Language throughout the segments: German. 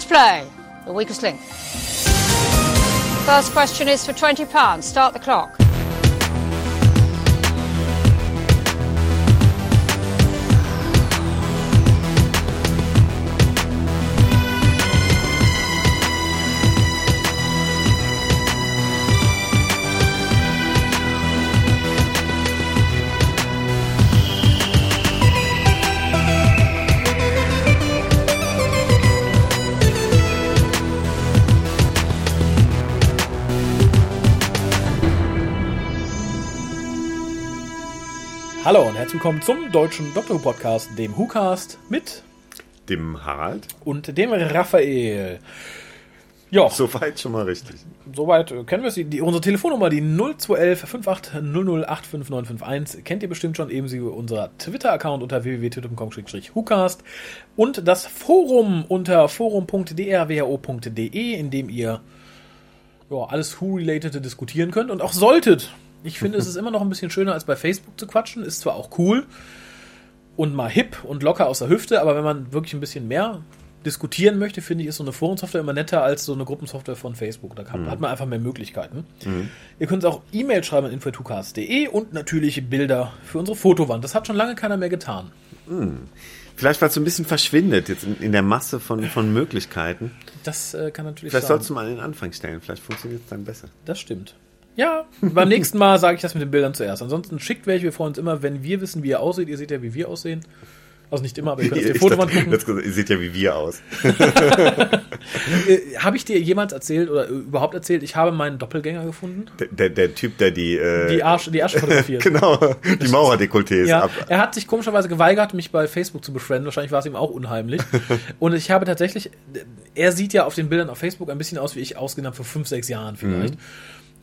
Child's Play, The Weakest Link. First question is for £20. Start the clock. Hallo und herzlich willkommen zum deutschen Doctor Who Podcast, dem WhoCast mit Dem Harald? und dem Raphael. Ja, Soweit schon mal richtig. soweit äh, kennen wir. Die, unsere Telefonnummer, die 0211 5800 kennt ihr bestimmt schon, ebenso wie unser Twitter-Account unter www.twitter.com-whocast und das Forum unter forum.drwo.de, in dem ihr ja, alles Who-Relatede diskutieren könnt und auch solltet. Ich finde, es ist immer noch ein bisschen schöner, als bei Facebook zu quatschen. Ist zwar auch cool und mal hip und locker aus der Hüfte, aber wenn man wirklich ein bisschen mehr diskutieren möchte, finde ich, ist so eine Forensoftware immer netter als so eine Gruppensoftware von Facebook. Da kann, hat man einfach mehr Möglichkeiten. Ihr könnt auch E-Mail schreiben an info.tucast.de und natürlich Bilder für unsere Fotowand. Das hat schon lange keiner mehr getan. Vielleicht, weil es so ein bisschen verschwindet jetzt in, in der Masse von, von Möglichkeiten. Das äh, kann natürlich Vielleicht sein. sollst du mal an den Anfang stellen. Vielleicht funktioniert es dann besser. Das stimmt. Ja, beim nächsten Mal sage ich das mit den Bildern zuerst. Ansonsten schickt welche. Wir freuen uns immer, wenn wir wissen, wie ihr aussieht. Ihr seht ja, wie wir aussehen. Also nicht immer, aber ihr könnt auf die Fotowand gucken. ihr seht ja wie wir aus. Äh, habe ich dir jemals erzählt oder äh, überhaupt erzählt, ich habe meinen Doppelgänger gefunden? Der, der, der Typ, der die, äh, Die Arsch, die Arsch fotografiert. genau, die Maurerdekolletés Ja, ab. er hat sich komischerweise geweigert, mich bei Facebook zu befrienden. Wahrscheinlich war es ihm auch unheimlich. Und ich habe tatsächlich, er sieht ja auf den Bildern auf Facebook ein bisschen aus, wie ich habe vor fünf, sechs Jahren vielleicht.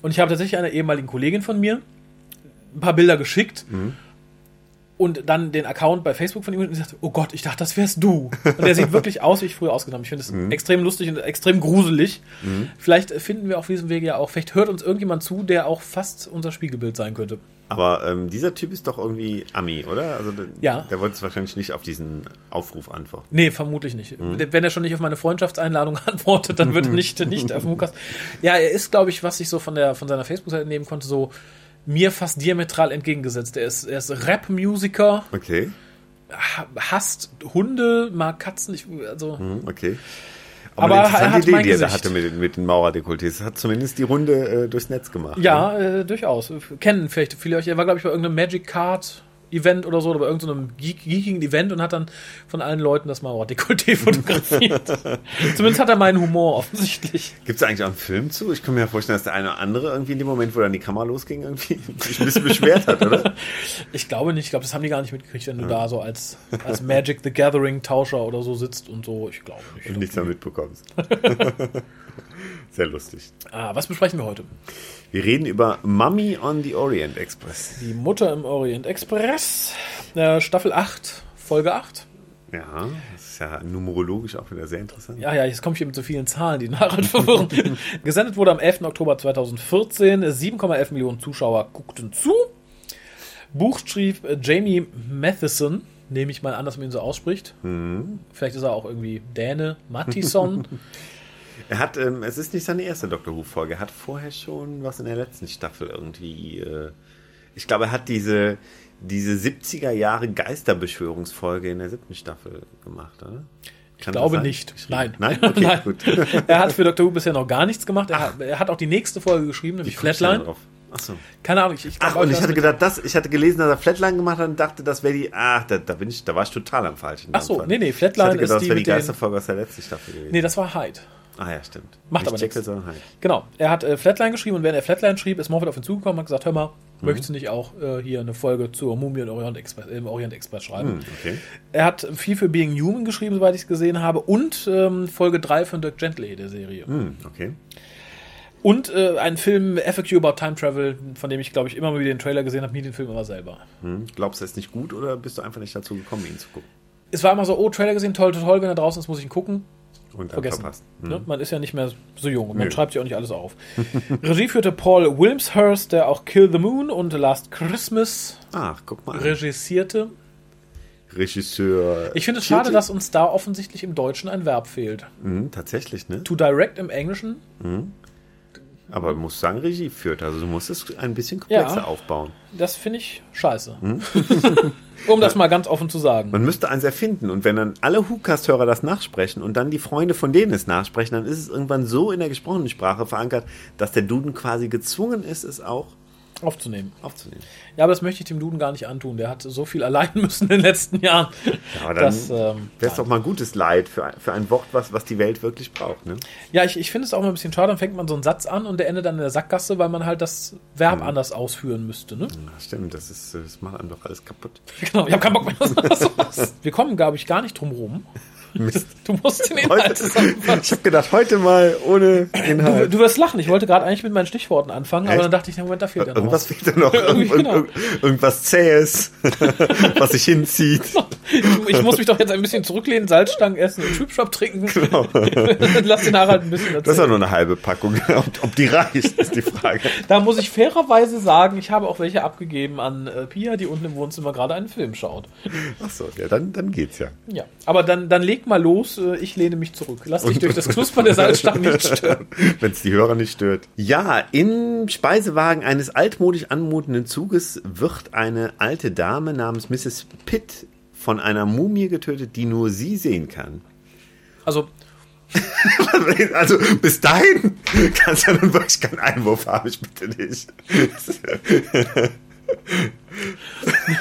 Und ich habe tatsächlich einer ehemaligen Kollegin von mir ein paar Bilder geschickt. Und dann den Account bei Facebook von ihm und gesagt, oh Gott, ich dachte, das wärst du. Und er sieht wirklich aus, wie ich früher ausgenommen. Ich finde es extrem lustig und extrem gruselig. Vielleicht finden wir auf diesem Wege ja auch, vielleicht hört uns irgendjemand zu, der auch fast unser Spiegelbild sein könnte. Aber ähm, dieser Typ ist doch irgendwie Ami, oder? Also der, Ja. der wollte wahrscheinlich nicht auf diesen Aufruf antworten. Nee, vermutlich nicht. Wenn er schon nicht auf meine Freundschaftseinladung antwortet, dann wird er nicht, nicht auf Lukas. Ja, er ist, glaube ich, was ich so von, der, von seiner Facebook-Seite nehmen konnte, so mir fast diametral entgegengesetzt. Er ist, er ist Rap-Musiker, Okay, ha- hasst Hunde, mag Katzen, ich, also, hm, okay. Aber eine interessante er hat Idee, die er da hatte mit, den- mit den Maurerdekolletés. Hat zumindest die Runde äh, durchs Netz gemacht. ne? ja, äh, durchaus. Kennen vielleicht viele euch. Er war, glaube ich, bei irgendeinem Magic Card Event oder so, oder bei irgendeinem Geek, geekigen Event und hat dann von allen Leuten das Mauer Dekolleté fotografiert. Zumindest hat er meinen Humor offensichtlich. Gibt es eigentlich auch einen Film zu? Ich kann mir ja vorstellen, dass der eine oder andere irgendwie in dem Moment, wo dann die Kamera losging, irgendwie sich ein bisschen beschwert hat, oder? Ich glaube nicht. Ich glaube, das haben die gar nicht mitgekriegt, wenn du da so als, als Magic the Gathering Tauscher oder so sitzt und so. Ich glaube nicht. Und nichts mehr mitbekommst. Sehr lustig. Ah, was besprechen wir heute? Wir reden über Mummy on the Orient Express. Die Mutter im Orient Express, äh, Staffel 8, Folge 8. Ja, das ist ja numerologisch auch wieder sehr interessant. Ja, ja, jetzt komme ich hier mit so vielen Zahlen, die nachher verwirren. Gesendet wurde am 11. Oktober 2014. 7,11 Millionen Zuschauer guckten zu. Buch schrieb äh, Jamie Matheson. Nehme ich mal an, dass man ihn so ausspricht. Vielleicht ist er auch irgendwie Däne. Mattison. Er hat, ähm, es ist nicht seine erste Doctor Who-Folge. Er hat vorher schon was in der letzten Staffel irgendwie. Äh, ich glaube, er hat diese, diese 70er Jahre Geisterbeschwörungsfolge in der siebten Staffel gemacht, oder? Ich glaube nicht. Nein. Nein? Okay, Nein. gut. er hat für Dr. Who bisher noch gar nichts gemacht. Er hat, er hat auch die nächste Folge geschrieben, nämlich Flatline. Ach so. Keine Ahnung, ich, ich Ach, und ich das hatte gedacht, das, ich hatte gelesen, dass er Flatline gemacht hat und dachte, das wäre die. Ach, da, da bin ich, da war ich total am falschen. Ach so, Anfang. nee, nee, ich Flatline hatte gedacht, ist das die wäre die Geisterfolge aus der letzten Staffel gewesen. Nee, das war Hyde. Ah ja, stimmt. Macht Nicht aber nichts. Hyde. Genau. Er hat äh, Flatline geschrieben und während er Flatline schrieb, ist Moffat auf ihn zugekommen und hat gesagt, hör mal, Mhm. möchtest du nicht auch äh, hier eine Folge zur Mumie und Orient Express, im Orient Express schreiben? Hm, okay. Er hat viel für Being Human geschrieben, soweit ich es gesehen habe, und ähm, Folge 3 von Dirk Gently der Serie. Hm, okay. Und äh, einen Film FAQ About Time Travel, von dem ich, glaube ich, immer mal wieder den Trailer gesehen habe, nie den Film aber selber. Hm. Glaubst du, er ist nicht gut oder bist du einfach nicht dazu gekommen, ihn zu gucken? Es war immer so, oh, Trailer gesehen, toll, toll, toll, wenn er draußen ist, muss ich ihn gucken. Und dann vergessen. verpasst. Hm. Ne? Man ist ja nicht mehr so jung und man Nö. schreibt sich auch nicht alles auf. Regie führte Paul Wilmshurst, der auch Kill the Moon und Last Christmas Ach, regissierte. Regisseur. Ich finde es schade, dass uns da offensichtlich im Deutschen ein Verb fehlt. Mhm, tatsächlich, ne? To direct im Englischen, Aber du musst sagen, Regie führt. Also du musst es ein bisschen komplexer Ja. aufbauen. das finde ich scheiße. um das mal ganz offen zu sagen. Man müsste eins erfinden und wenn dann alle Hookast-Hörer das nachsprechen und dann die Freunde von denen es nachsprechen, dann ist es irgendwann so in der gesprochenen Sprache verankert, dass der Duden quasi gezwungen ist, es auch Aufzunehmen. aufzunehmen. Ja, aber das möchte ich dem Duden gar nicht antun. Der hat so viel allein müssen in den letzten Jahren. Ja, aber dann ähm, wäre es doch mal ein gutes Leid für, ein- für ein Wort, was, was die Welt wirklich braucht. Ne? Ja, ich, ich finde es auch mal ein bisschen schade. Dann fängt man so einen Satz an und der endet dann in der Sackgasse, weil man halt das Verb anders ausführen müsste. Ne? Ja, stimmt, das, ist, das macht einem doch alles kaputt. Genau, ich habe keinen Bock mehr. Wir kommen, glaube ich, gar nicht drum rum. Du musst den Inhalt Heute, zusammenfassen. ich habe gedacht, heute mal ohne Du, Inhalt. du wirst lachen. Ich wollte gerade eigentlich mit meinen Stichworten anfangen, aber Echt? dann dachte ich, na Moment, da fehlt ja noch Irgendwas was. fehlt da noch. Irgend, genau. irgend, irgendwas Zähes, was sich hinzieht. Ich, muss mich doch jetzt ein bisschen zurücklehnen, Salzstangen essen und Schwipschwap trinken. Lass den Harald ein bisschen Das ist ja erzählen. nur eine halbe Packung. Ob, ob die reicht, ist die Frage. Da muss ich fairerweise sagen, ich habe auch welche abgegeben an äh, Pia, die unten im Wohnzimmer gerade einen Film schaut. Ach so, ja, dann, dann geht's ja. Ja, aber dann, dann leg mal los, äh, ich lehne mich zurück. Lass dich durch das Knuspern der Salzstangen nicht stören. Wenn es die Hörer nicht stört. Ja, im Speisewagen eines altmodisch anmutenden Zuges wird eine alte Dame namens Mrs. Pitt von einer Mumie getötet, die nur sie sehen kann. Also, Also bis dahin kannst du ja nun wirklich keinen Einwurf haben, ich bitte dich.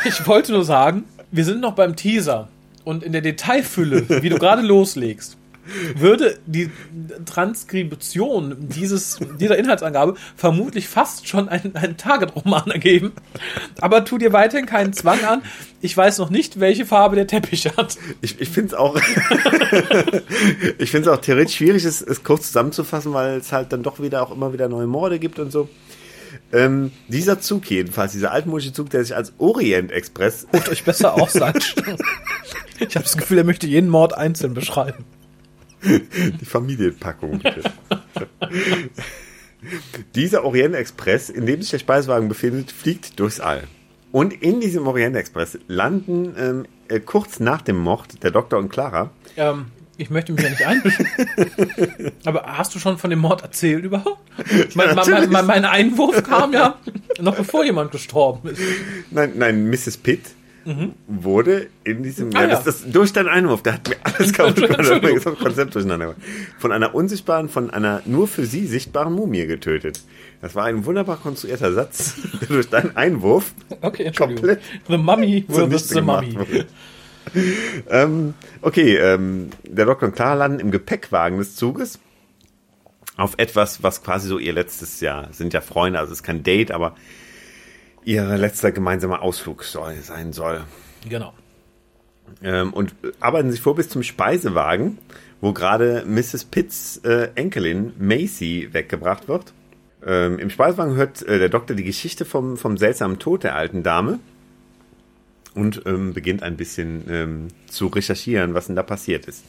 ich wollte nur sagen, wir sind noch beim Teaser und in der Detailfülle, wie du gerade loslegst, würde die Transkription dieses, dieser Inhaltsangabe vermutlich fast schon einen, einen Target-Roman ergeben. Aber tu dir weiterhin keinen Zwang an. Ich weiß noch nicht, welche Farbe der Teppich hat. Ich, ich finde es auch, ich finde es auch theoretisch schwierig, es, es kurz zusammenzufassen, weil es halt dann doch wieder auch immer wieder neue Morde gibt und so. Ähm, dieser Zug jedenfalls, dieser altmodische Zug, der sich als Orient Express Ruft euch besser aus, Salzstangen. Ich habe das Gefühl, er möchte jeden Mord einzeln beschreiben. Die Familienpackung. Dieser Orient Express, in dem sich der Speisewagen befindet, fliegt durchs All. Und in diesem Orient Express landen ähm, äh, kurz nach dem Mord der Doktor und Clara. Ähm, ich möchte mich ja nicht einmischen. Aber hast du schon von dem Mord erzählt überhaupt? mein, mein, mein, mein, mein Einwurf kam ja noch bevor jemand gestorben ist. Nein, nein, Mrs. Pitt wurde in diesem. Ah, ja. Das, das, durch deinen Einwurf, der hat mir alles kaputt gemacht, Konzept durcheinander. Von einer unsichtbaren, von einer nur für sie sichtbaren Mumie getötet. Das war ein wunderbar konstruierter Satz, der durch deinen Einwurf Okay, komplett The Mummy zunichte the Mummy. ähm, okay, ähm, der Doktor und Clara landen im Gepäckwagen des Zuges auf etwas, was quasi so ihr letztes Jahr sind ja Freunde, also es ist kein Date, aber ihr letzter gemeinsamer Ausflug soll, sein soll. Genau. Ähm, und arbeiten sich vor bis zum Speisewagen, wo gerade Mrs. Pitts äh, Enkelin Macy weggebracht wird. Ähm, Im Speisewagen hört äh, der Doktor die Geschichte vom, vom seltsamen Tod der alten Dame und ähm, beginnt ein bisschen ähm, zu recherchieren, was denn da passiert ist.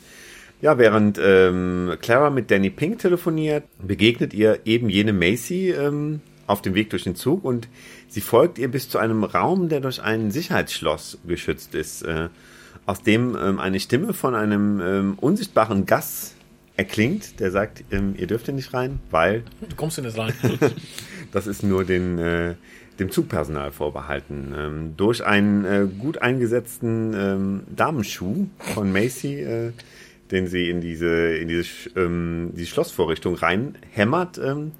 Ja, während ähm, Clara mit Danny Pink telefoniert, begegnet ihr eben jene Macy ähm, auf dem Weg durch den Zug und sie folgt ihr bis zu einem Raum, der durch ein Sicherheitsschloss geschützt ist, äh, aus dem ähm, eine Stimme von einem ähm, unsichtbaren Gast erklingt, der sagt, ähm, ihr dürft hier nicht rein, weil Du kommst in das rein. das ist nur den, äh, dem Zugpersonal vorbehalten. Ähm, durch einen äh, gut eingesetzten ähm, Damenschuh von Macy, äh, den sie in diese, in diese, ähm, die Schlossvorrichtung reinhämmert, ähm,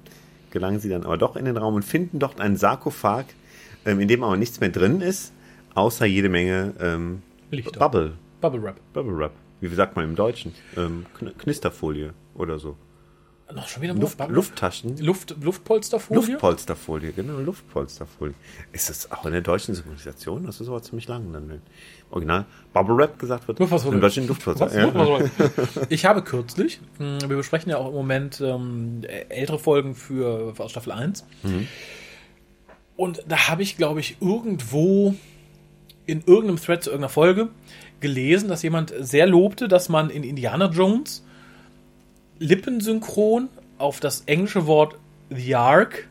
gelangen sie dann aber doch in den Raum und finden dort einen Sarkophag, ähm, in dem aber nichts mehr drin ist, außer jede Menge ähm, Lichter. Bubble. Bubble Wrap. Bubble Wrap. Wie sagt man im Deutschen? Ähm, Kn Knisterfolie oder so. Noch schon wieder Luft? Lufttaschen. Luft, Luftpolsterfolie? Luftpolsterfolie, genau, Luftpolsterfolie. Ist das auch in der deutschen Synchronisation? Das ist aber ziemlich lang dann, wenn Original Bubble Wrap gesagt wird. Luftpolsterfolie. Im Deutschen Luftpolster. Was? Ja. Ich habe kürzlich, mh, wir besprechen ja auch im Moment ähm, ältere Folgen für, aus Staffel 1. Und da habe ich, glaube ich, irgendwo in irgendeinem Thread zu irgendeiner Folge gelesen, dass jemand sehr lobte, dass man in Indiana Jones lippensynchron auf das englische Wort The Ark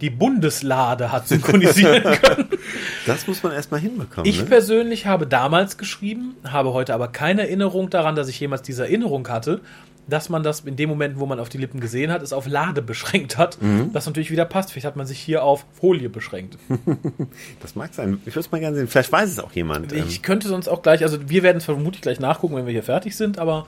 die Bundeslade hat synchronisieren können. Das muss man erstmal hinbekommen. Ich ne? persönlich habe damals geschrieben, habe heute aber keine Erinnerung daran, dass ich jemals diese Erinnerung hatte, dass man das in dem Moment, wo man auf die Lippen gesehen hat, es auf Lade beschränkt hat. Mhm. Was natürlich wieder passt. Vielleicht hat man sich hier auf Folie beschränkt. Das mag sein. Ich würde es mal gerne sehen. Vielleicht weiß es auch jemand. Ähm, Ich könnte sonst auch gleich, also wir werden es vermutlich gleich nachgucken, wenn wir hier fertig sind, aber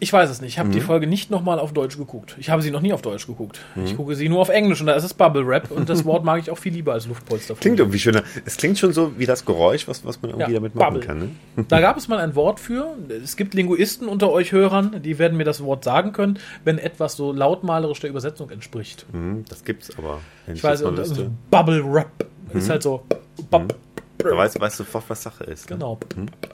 ich weiß es nicht. Ich habe Mhm. die Folge nicht nochmal auf Deutsch geguckt. Ich habe sie noch nie auf Deutsch geguckt. Ich gucke sie nur auf Englisch und da ist es Bubble Wrap und das Wort mag ich auch viel lieber als Luftpolster. Klingt irgendwie schöner. Es klingt schon so wie das Geräusch, was, was man irgendwie Ja, damit machen Bubble. kann. Ne? Da gab es mal ein Wort für. Es gibt Linguisten unter euch Hörern, die werden mir das Wort sagen können, wenn etwas so lautmalerisch der Übersetzung entspricht. Hm, Das gibt's aber. Ich weiß, das und. Bubble Wrap. Ist halt so. Bub, Da weißt, weißt du sofort, was Sache ist. ne? Genau.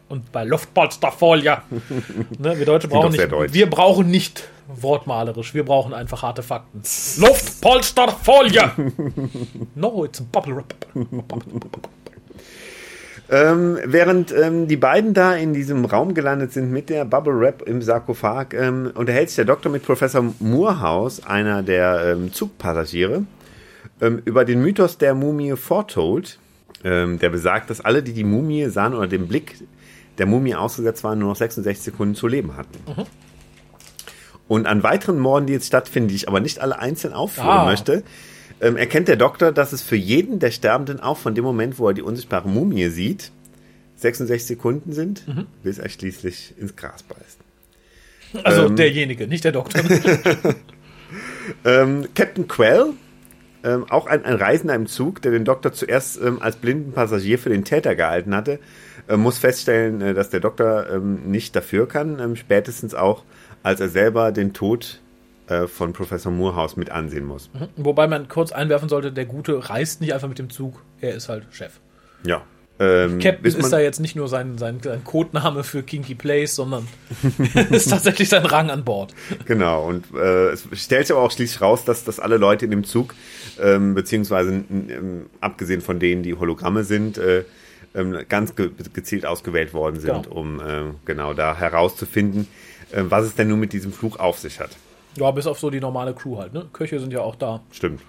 Und bei Luftpolsterfolie. ne, wir Deutsche brauchen nicht. deutsch. Wir brauchen nicht wortmalerisch. Wir brauchen einfach harte Fakten. Luftpolsterfolie. no, it's a bubble wrap. Ähm, während ähm, die beiden da in diesem Raum gelandet sind mit der Bubble Wrap im Sarkophag, ähm, unterhält sich der Doktor mit Professor Moorhouse, einer der ähm, Zugpassagiere, ähm, über den Mythos der Mumie Foretold, ähm, der besagt, dass alle, die die Mumie sahen oder dem Blick der Mumie ausgesetzt waren, nur noch 66 Sekunden zu leben hatten. Und an weiteren Morden, die jetzt stattfinden, die ich aber nicht alle einzeln aufführen Ah. möchte, ähm, erkennt der Doktor, dass es für jeden der Sterbenden auch von dem Moment, wo er die unsichtbare Mumie sieht, 66 Sekunden sind, bis er schließlich ins Gras beißt. Also Ähm. derjenige, nicht der Doktor. Ähm, Captain Quell, ähm, auch ein, ein Reisender im Zug, der den Doktor zuerst ähm, als blinden Passagier für den Täter gehalten hatte, äh, muss feststellen, äh, dass der Doktor ähm, nicht dafür kann, ähm, spätestens auch, als er selber den Tod äh, von Professor Moorhouse mit ansehen muss. Wobei man kurz einwerfen sollte, der Gute reist nicht einfach mit dem Zug. Er ist halt Chef. Ja. Ähm, Captain ist da jetzt nicht nur sein, sein, sein Codename für Kinky Place, sondern ist tatsächlich sein Rang an Bord. Genau, und äh, es stellt sich aber auch schließlich raus, dass, dass alle Leute in dem Zug, ähm, beziehungsweise ähm, abgesehen von denen, die Hologramme sind, äh, ähm, ganz ge gezielt ausgewählt worden sind, Genau. um äh, genau da herauszufinden, äh, was es denn nun mit diesem Fluch auf sich hat. Ja, bis auf so die normale Crew halt. Ne? Köche sind ja auch da. Stimmt.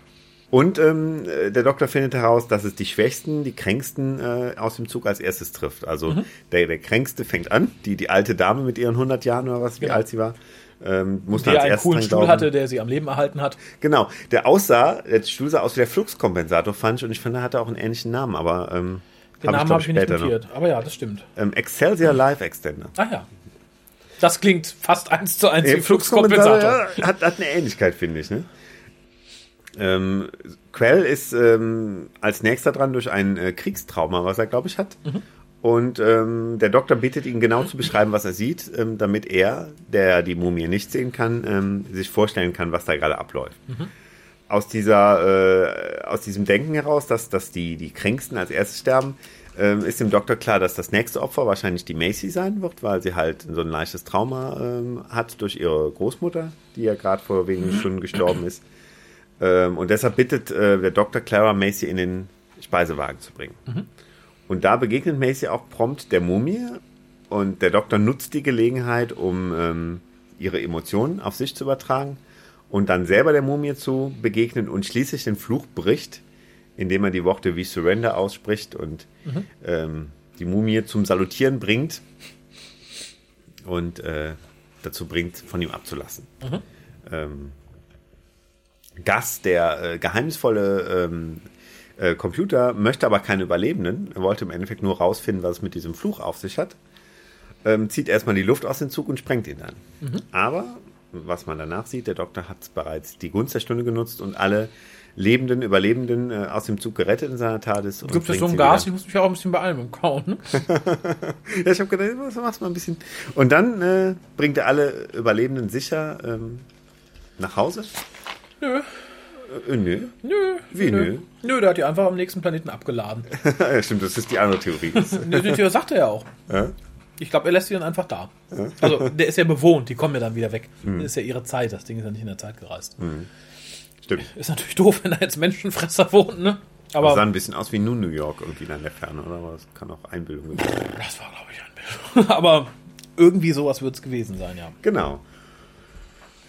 Und ähm, äh, der Doktor findet heraus, dass es die Schwächsten, die Kränksten äh, aus dem Zug als erstes trifft. Also Mhm. der, der Kränkste fängt an, die, die alte Dame mit ihren 100 Jahren oder was, wie Genau. alt sie war, ähm, muss Der einen coolen Stuhl glauben. hatte, der sie am Leben erhalten hat. Genau, der aussah, der Stuhl sah aus wie der Fluxkompensator, fand ich, und ich finde, er hatte auch einen ähnlichen Namen, aber ähm, Den hab Namen habe ich mir nicht später notiert. Aber ja, das stimmt. Noch. Ähm, Excelsior Live Extender. Ah ja. Das klingt fast eins zu eins wie Äh, Fluxkompensator. ja, hat, hat eine Ähnlichkeit, finde ich. Ne? Ähm, Quell ist ähm, als nächster dran durch ein äh, Kriegstrauma, was er, glaube ich, hat. Und ähm, der Doktor bittet ihn genau zu beschreiben, was er sieht, ähm, damit er, der die Mumie nicht sehen kann, ähm, sich vorstellen kann, was da gerade abläuft. Aus dieser, äh, aus diesem Denken heraus, dass, dass die, die Kränksten als erstes sterben, ähm, ist dem Doktor klar, dass das nächste Opfer wahrscheinlich die Macy sein wird, weil sie halt so ein leichtes Trauma ähm, hat durch ihre Großmutter, die ja gerade vor wenigen Stunden gestorben ist. Ähm, und deshalb bittet äh, der Doktor Clara Macy in den Speisewagen zu bringen. Und da begegnet Macy auch prompt der Mumie und der Doktor nutzt die Gelegenheit, um ähm, ihre Emotionen auf sich zu übertragen und dann selber der Mumie zu begegnen und schließlich den Fluch bricht, indem er die Worte wie Surrender ausspricht und ähm, die Mumie zum Salutieren bringt und äh, dazu bringt, von ihm abzulassen. Ähm, Gus, der äh, geheimnisvolle ähm, äh, Computer, möchte aber keine Überlebenden. Er wollte im Endeffekt nur rausfinden, was es mit diesem Fluch auf sich hat. Ähm, zieht erstmal die Luft aus dem Zug und sprengt ihn dann. Aber, was man danach sieht, der Doktor hat bereits die Gunst der Stunde genutzt und alle lebenden Überlebenden äh, aus dem Zug gerettet in seiner TARDIS. und Gibt es so ein Gas? Ich wieder- muss mich auch ein bisschen beeilen beim Kauen. Ja, ich habe gedacht, was machst du mal ein bisschen. Und dann äh, bringt er alle Überlebenden sicher ähm, nach Hause. Nö, Äh, nö. nö. Wie nö? Nö, der hat die einfach am nächsten Planeten abgeladen. ja, stimmt, das ist die andere Theorie. Nee, die Tür sagt er ja auch. Ja? Ich glaube, er lässt sie dann einfach da. Also, der ist ja bewohnt, die kommen ja dann wieder weg. Das ist ja ihre Zeit, das Ding ist ja nicht in der Zeit gereist. Stimmt. Ist natürlich doof, wenn da jetzt Menschenfresser wohnen, ne? Das Aber sah ein bisschen aus wie New New York irgendwie in der Ferne, oder? Aber das kann auch Einbildung sein. das war, glaube ich, ein Bild. Aber irgendwie sowas wird es gewesen sein, ja. Genau.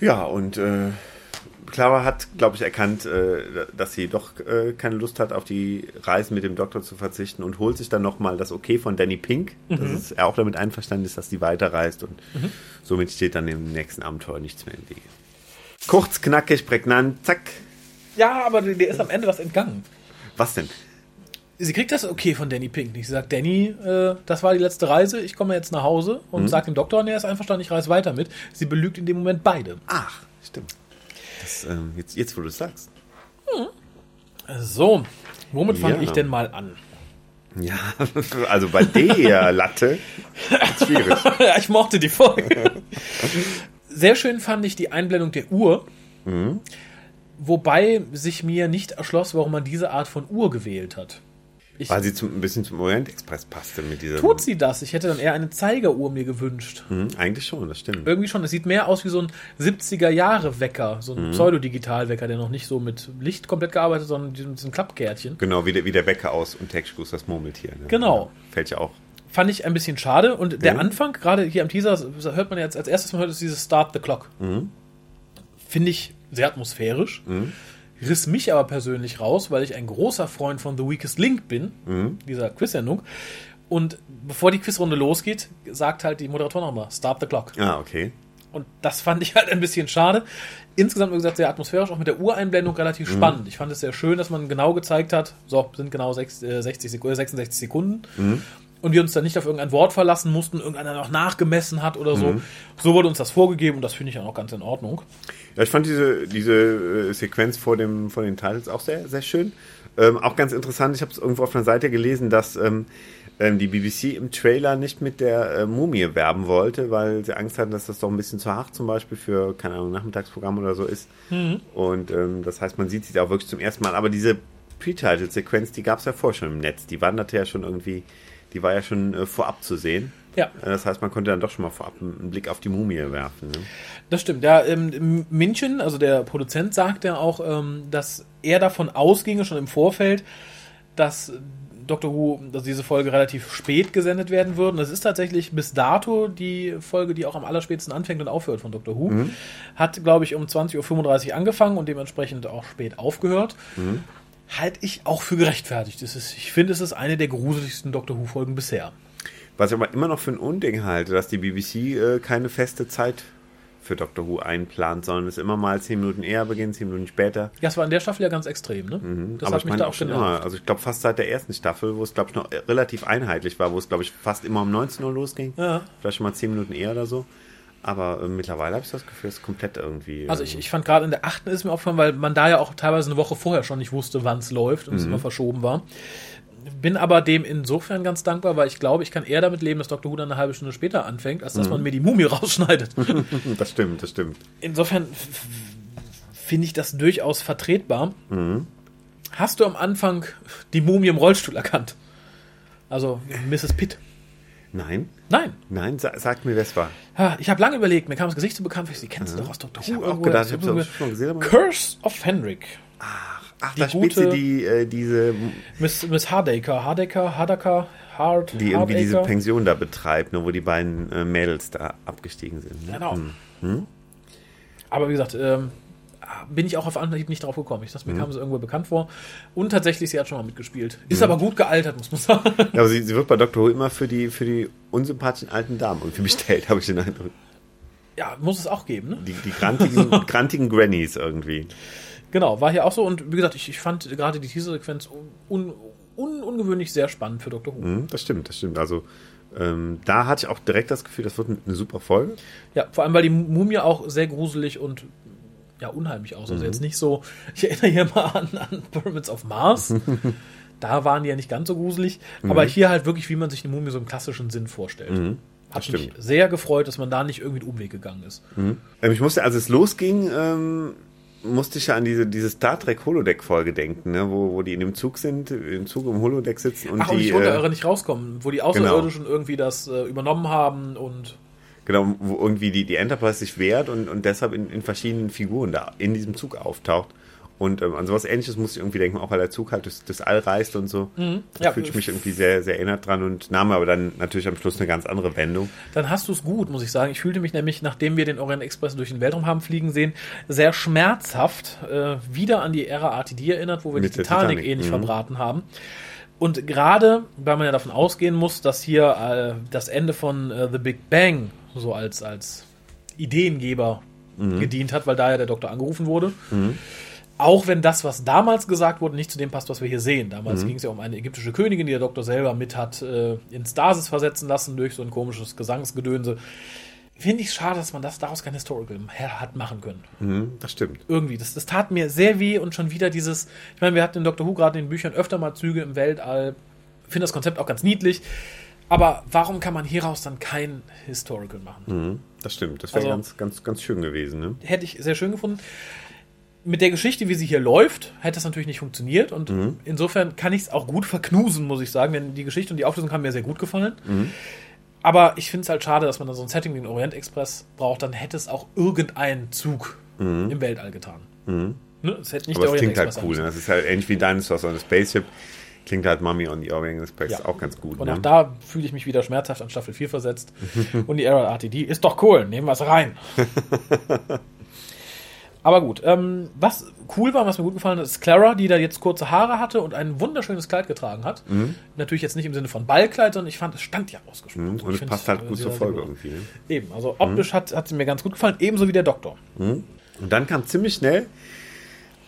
Ja, und äh, Clara hat, glaube ich, erkannt, äh, dass sie doch äh, keine Lust hat, auf die Reisen mit dem Doktor zu verzichten und holt sich dann nochmal das Okay von Danny Pink, mhm. dass er auch damit einverstanden ist, dass sie weiterreist und mhm. somit steht dann im nächsten Abenteuer nichts mehr im Wege. Kurz, knackig, prägnant, zack. Ja, aber dir ist am Ende was entgangen. Was denn? Sie kriegt das okay von Danny Pink nicht. Sie sagt, Danny, äh, das war die letzte Reise, ich komme jetzt nach Hause und mhm. sagt dem Doktor, nee, er ist einverstanden, ich reise weiter mit. Sie belügt in dem Moment beide. Ach, stimmt. Das, ähm, jetzt, jetzt, wo du es sagst. Hm. So, womit fange ja. ich denn mal an? Ja, also bei der Latte schwierig. ja, ich mochte die Folge. Sehr schön fand ich die Einblendung der Uhr. Mhm. Wobei sich mir nicht erschloss, warum man diese Art von Uhr gewählt hat. Ich Weil sie zum, ein bisschen zum Orient Express passte mit dieser. Tut sie das? Ich hätte dann eher eine Zeigeruhr mir gewünscht. Mhm, eigentlich schon, das stimmt. Irgendwie schon. Es sieht mehr aus wie so ein 70er-Jahre-Wecker, so ein mhm. Pseudodigital-Wecker, der noch nicht so mit Licht komplett gearbeitet, sondern mit diesem Klappkärtchen. Genau, wie der, wie der Wecker aus und Textguss, das Murmeltier. Ne? Genau. Fällt ja auch. Fand ich ein bisschen schade. Und der mhm. Anfang, gerade hier am Teaser, hört man jetzt als erstes Mal hört es dieses Start the Clock. Mhm. Finde ich sehr atmosphärisch. Mhm riss mich aber persönlich raus, weil ich ein großer Freund von The Weakest Link bin, mhm. dieser Quiz-Sendung. Und bevor die Quizrunde losgeht, sagt halt die Moderatorin nochmal, start the clock. Ah, okay. Und das fand ich halt ein bisschen schade. Insgesamt, wie gesagt, sehr atmosphärisch, auch mit der Ureinblendung relativ mhm. spannend. Ich fand es sehr schön, dass man genau gezeigt hat, so, sind genau 6, äh, 60 Sek 66 Sekunden. Mhm. Und wir uns dann nicht auf irgendein Wort verlassen mussten, irgendeiner noch nachgemessen hat oder so. Mhm. So wurde uns das vorgegeben und das finde ich auch ganz in Ordnung. Ja, ich fand diese, diese äh, Sequenz vor, dem, vor den Titles auch sehr, sehr schön. Ähm, auch ganz interessant, ich habe es irgendwo auf einer Seite gelesen, dass ähm, ähm die BBC im Trailer nicht mit der äh, Mumie werben wollte, weil sie Angst hatten, dass das doch ein bisschen zu hart zum Beispiel für, keine Ahnung, Nachmittagsprogramm oder so ist. Mhm. Und ähm, das heißt, man sieht sie da auch wirklich zum ersten Mal. Aber diese Pre-Title-Sequenz, die gab es ja vorher schon im Netz. Die wanderte ja schon irgendwie, die war ja schon äh, vorab zu sehen. Ja. Äh, das heißt, man konnte dann doch schon mal vorab einen Blick auf die Mumie werfen. Ne? Das stimmt. Ja, ähm, München, also der Produzent, sagt ja auch, ähm, dass er davon ausginge, schon im Vorfeld, dass Doctor Who, dass diese Folge relativ spät gesendet werden würde. Das ist tatsächlich bis dato die Folge, die auch am allerspätsten anfängt und aufhört von Doctor Who. Mhm. Hat, glaube ich, um 20.35 Uhr angefangen und dementsprechend auch spät aufgehört. Mhm. Halte ich auch für gerechtfertigt. Das ist, ich finde, es ist eine der gruseligsten Doctor Who-Folgen bisher. Was ich aber immer noch für ein Unding halte, dass die BBC äh, keine feste Zeit für Doctor Who einplant, sondern es immer mal zehn Minuten eher beginnt, zehn Minuten später. Ja, es war in der Staffel ja ganz extrem, ne? Mhm. Das Aber hat mich da auch schon immer. Also ich glaube fast seit der ersten Staffel, wo es glaube ich noch relativ einheitlich war, wo es glaube ich fast immer um 19 Uhr losging. Ja. Vielleicht schon mal zehn Minuten eher oder so. Aber äh, mittlerweile habe ich das Gefühl, es ist komplett irgendwie. Also ich, ich fand gerade in der achten ist mir aufgefallen, weil man da ja auch teilweise eine Woche vorher schon nicht wusste, wann es läuft und mhm. es immer verschoben war bin aber dem insofern ganz dankbar, weil ich glaube, ich kann eher damit leben, dass Dr. Who dann eine halbe Stunde später anfängt, als dass mhm. man mir die Mumie rausschneidet. das stimmt, das stimmt. Insofern finde ich das durchaus vertretbar. Mhm. Hast du am Anfang die Mumie im Rollstuhl erkannt? Also Mrs. Pitt. Nein. Nein. Nein, sa sagt mir, wer es war. ich habe lange überlegt, mir kam das Gesicht so bekannt, sie kennst du doch aus Dr. Who. Ich habe auch gedacht, ich habe es schon gesehen. Curse of Henrik. Ah. Ach, die da spielt sie die, äh, diese. Miss, Miss Hardaker, Hardaker, Hardaker, Hard. Die irgendwie diese Pension da betreibt, ne, wo die beiden äh, Mädels da abgestiegen sind. Ne? Genau. Hm. Hm? Aber wie gesagt, ähm, bin ich auch auf Anhieb nicht drauf gekommen. Ich dachte, mir mhm. kam es irgendwo bekannt vor. Und tatsächlich, sie hat schon mal mitgespielt. Ist mhm. aber gut gealtert, muss man sagen. Ja, aber sie, sie wird bei Dr. Who immer für die, für die unsympathischen alten Damen irgendwie bestellt, habe ich den Eindruck. Ja, muss es auch geben, ne? Die, die grantigen, grantigen Grannies irgendwie. Genau, war hier auch so. Und wie gesagt, ich, ich fand gerade die Teaser-Sequenz un, un, ungewöhnlich sehr spannend für Dr. Who. Mhm, das stimmt, das stimmt. Also ähm, da hatte ich auch direkt das Gefühl, das wird eine super Folge. Ja, vor allem, weil die Mumie auch sehr gruselig und ja, unheimlich aus. Also mhm. jetzt nicht so, ich erinnere hier mal an, an Pyramids of Mars. da waren die ja nicht ganz so gruselig. Mhm. Aber hier halt wirklich, wie man sich eine Mumie so im klassischen Sinn vorstellt. Mhm. Hat mich sehr gefreut, dass man da nicht irgendwie einen Umweg gegangen ist. Mhm. Ähm, ich musste, als es losging, ähm, musste ich ja an diese, diese Star Trek Holodeck-Folge denken, ne? wo, wo die in dem Zug sind, im Zug im Holodeck sitzen und Ach, die. Und die äh, nicht rauskommen, wo die Außerirdischen genau. irgendwie das äh, übernommen haben und. Genau, wo irgendwie die, die Enterprise sich wehrt und, und deshalb in, in verschiedenen Figuren da in diesem Zug auftaucht. Und ähm, an sowas ähnliches muss ich irgendwie denken, auch weil der Zug halt das, das All reist und so. Mhm. Da Ja, fühle ich mich irgendwie sehr, sehr erinnert dran und nahm aber dann natürlich am Schluss eine ganz andere Wendung. Dann hast du es gut, muss ich sagen. Ich fühlte mich nämlich, nachdem wir den Orient Express durch den Weltraum haben fliegen sehen, sehr schmerzhaft äh, wieder an die Ära RTD erinnert, wo wir Mit die Titanic, Titanic, ähnlich mhm. verbraten haben. Und gerade, weil man ja davon ausgehen muss, dass hier äh, das Ende von äh, The Big Bang so als, als Ideengeber Mhm. gedient hat, weil da ja der Doktor angerufen wurde. Auch wenn das, was damals gesagt wurde, nicht zu dem passt, was wir hier sehen. Mhm. Damals ging es ja um eine ägyptische Königin, die der Doktor selber mit hat äh, in Stasis versetzen lassen durch so ein komisches Gesangsgedönse. Finde ich schade, dass man das daraus kein Historical hat machen können. Mhm, das stimmt. Irgendwie. Das, das tat mir sehr weh und schon wieder dieses. Ich meine, wir hatten in Doctor Who gerade in den Büchern öfter mal Züge im Weltall. Finde das Konzept auch ganz niedlich. Aber warum kann man hieraus dann kein Historical machen? Mhm, das stimmt. Das wäre Also- ganz, ganz, ganz schön gewesen. Ne? hätte ich sehr schön gefunden. Mit der Geschichte, wie sie hier läuft, hätte das natürlich nicht funktioniert. Und insofern kann ich es auch gut verknusen, muss ich sagen. Denn die Geschichte und die Auflösung haben mir sehr gut gefallen. Aber ich finde es halt schade, dass man da so ein Setting wie den Orient Express braucht. Dann hätte es auch irgendein Zug im Weltall getan. Ne? Es hätte nicht Aber der es klingt halt sein cool. müssen. Ne? Das ist halt ähnlich wie Dinosaurs on a Spaceship. Klingt halt Mummy on the Orient Express Ja. auch ganz gut. Und ne? auch da fühle ich mich wieder schmerzhaft an Staffel 4 versetzt. und die Error RTD ist doch cool, nehmen wir es rein. Aber gut, ähm, was cool war, was mir gut gefallen hat, ist Clara, die da jetzt kurze Haare hatte und ein wunderschönes Kleid getragen hat. Natürlich jetzt nicht im Sinne von Ballkleid, sondern ich fand, es stand ja ausgesprochen. Mhm, Und es passt halt äh, gut zur Folge gut irgendwie. Ne? Eben, also optisch hat, hat sie mir ganz gut gefallen, ebenso wie der Doktor. Und dann kam ziemlich schnell,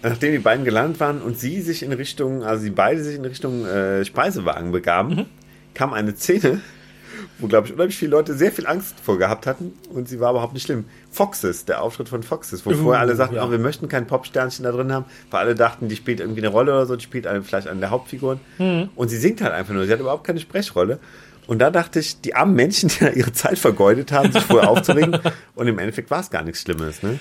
nachdem die beiden gelandet waren und sie sich in Richtung, also sie beide sich in Richtung äh, Speisewagen begaben, Mhm. kam eine Szene, wo, glaube ich, unheimlich viele Leute sehr viel Angst vor gehabt hatten und sie war überhaupt nicht schlimm. Foxes, der Auftritt von Foxes, wo Uh, vorher alle sagten, ja. oh, wir möchten kein Popsternchen da drin haben, weil alle dachten, die spielt irgendwie eine Rolle oder so, die spielt eine, vielleicht eine der Hauptfiguren. Mhm. Und sie singt halt einfach nur, sie hat überhaupt keine Sprechrolle. Und da dachte ich, die armen Menschen, die da ihre Zeit vergeudet haben, sich vorher aufzuregen. Und im Endeffekt war es gar nichts Schlimmes, ne?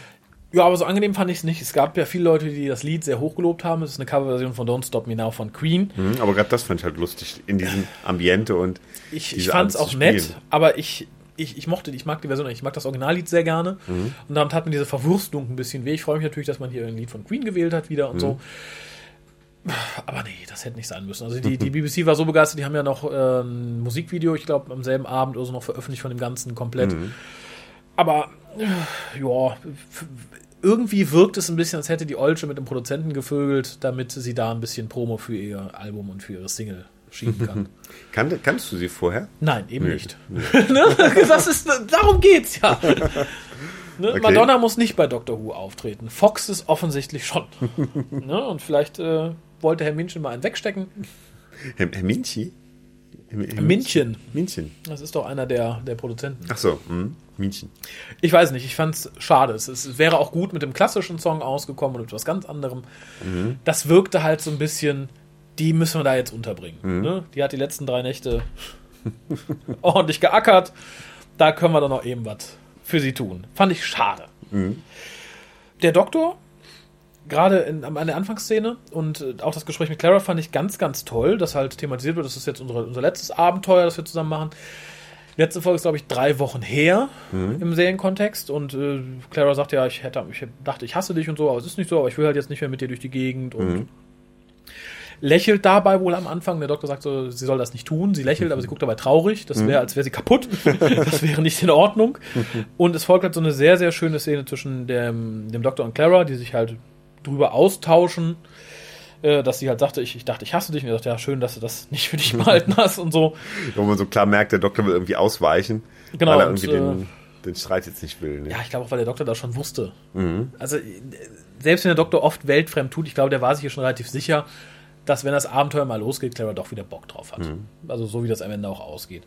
Ja, aber so angenehm fand ich es nicht. Es gab ja viele Leute, die das Lied sehr hoch gelobt haben. Es ist eine Coverversion von Don't Stop Me Now von Queen. Mhm, aber gerade das fand ich halt lustig in diesem Ambiente und Ich, ich fand es auch nett, aber ich, ich, ich mochte, ich mag die Version, ich mag das Originallied sehr gerne. Mhm. Und damit hat mir diese Verwurstung ein bisschen weh. Ich freue mich natürlich, dass man hier ein Lied von Queen gewählt hat wieder und so. Mhm. Aber nee, das hätte nicht sein müssen. Also die, die BBC war so begeistert, die haben ja noch äh, ein Musikvideo, ich glaube, am selben Abend oder so noch veröffentlicht von dem Ganzen komplett. Mhm. Aber äh, ja, irgendwie wirkt es ein bisschen, als hätte die Olsche mit dem Produzenten gevögelt, damit sie da ein bisschen Promo für ihr Album und für ihre Single schieben kann. kannte, kanntest du sie vorher? Nein, eben Nö. nicht. ne? das ist, darum geht's ja. Ne? Okay. Madonna muss nicht bei Doctor Who auftreten. Fox ist offensichtlich schon. ne? Und vielleicht äh, wollte Herr Minchen mal einen wegstecken. Herr, Herr Minchi? Herr, Herr Minchen. Minchen. Das ist doch einer der, der Produzenten. Ach so, mhm. Minchen. Ich weiß nicht, ich fand's schade. Es, es wäre auch gut mit dem klassischen Song ausgekommen und mit was ganz anderem. Das wirkte halt so ein bisschen, die müssen wir da jetzt unterbringen. Ne? Die hat die letzten drei Nächte ordentlich geackert. Da können wir dann noch eben was für sie tun. Fand ich schade. Der Doktor, gerade in, an der Anfangsszene und äh, auch das Gespräch mit Clara fand ich ganz, ganz toll, dass halt thematisiert wird, das ist jetzt unsere, unser letztes Abenteuer, das wir zusammen machen. Letzte Folge ist, glaube ich, drei Wochen her im Serienkontext und äh, Clara sagt ja, ich hätte, ich dachte, ich hasse dich und so, aber es ist nicht so, aber ich will halt jetzt nicht mehr mit dir durch die Gegend und lächelt dabei wohl am Anfang. Der Doktor sagt so, sie soll das nicht tun. Sie lächelt, aber sie guckt dabei traurig. Das wäre, als wäre sie kaputt. das wäre nicht in Ordnung. Und es folgt halt so eine sehr, sehr schöne Szene zwischen dem, dem Doktor und Clara, die sich halt drüber austauschen, äh, dass sie halt sagte, ich, ich dachte, ich hasse dich. Und er sagt, ja, schön, dass du das nicht für dich behalten hast und so. Wo man so klar merkt, der Doktor will irgendwie ausweichen, Genau, weil er und, irgendwie äh, den, den Streit jetzt nicht will. Ne? Ja, ich glaube auch, weil der Doktor das schon wusste. Also, äh, selbst wenn der Doktor oft weltfremd tut, ich glaube, der war sich hier schon relativ sicher, dass, wenn das Abenteuer mal losgeht, Clara doch wieder Bock drauf hat. Also, so wie das am Ende auch ausgeht.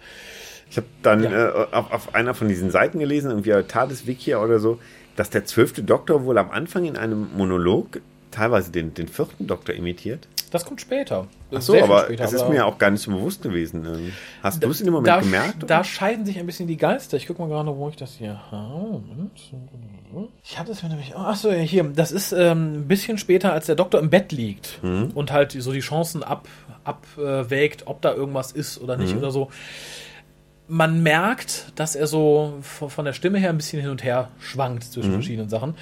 Ich habe dann Ja. äh, auf, auf einer von diesen Seiten gelesen, irgendwie TARDIS Wiki oder so, dass der zwölfte Doktor wohl am Anfang in einem Monolog teilweise den, den vierten Doktor imitiert. Das kommt später. Ach so, aber später, es ist aber- mir auch gar nicht so bewusst gewesen. Ähm, Hast du es in dem Moment da, gemerkt? Da scheiden sich ein bisschen die Geister. Ich gucke mal gerade, wo ich das hier habe. Ich hatte es mir nämlich. Achso, ja, hier. Das ist ähm, ein bisschen später, als der Doktor im Bett liegt Mhm. und halt so die Chancen ab, abwägt, ob da irgendwas ist oder Mhm. nicht oder so. Man merkt, dass er so von, der Stimme her ein bisschen hin und her schwankt zwischen Mhm. verschiedenen Sachen.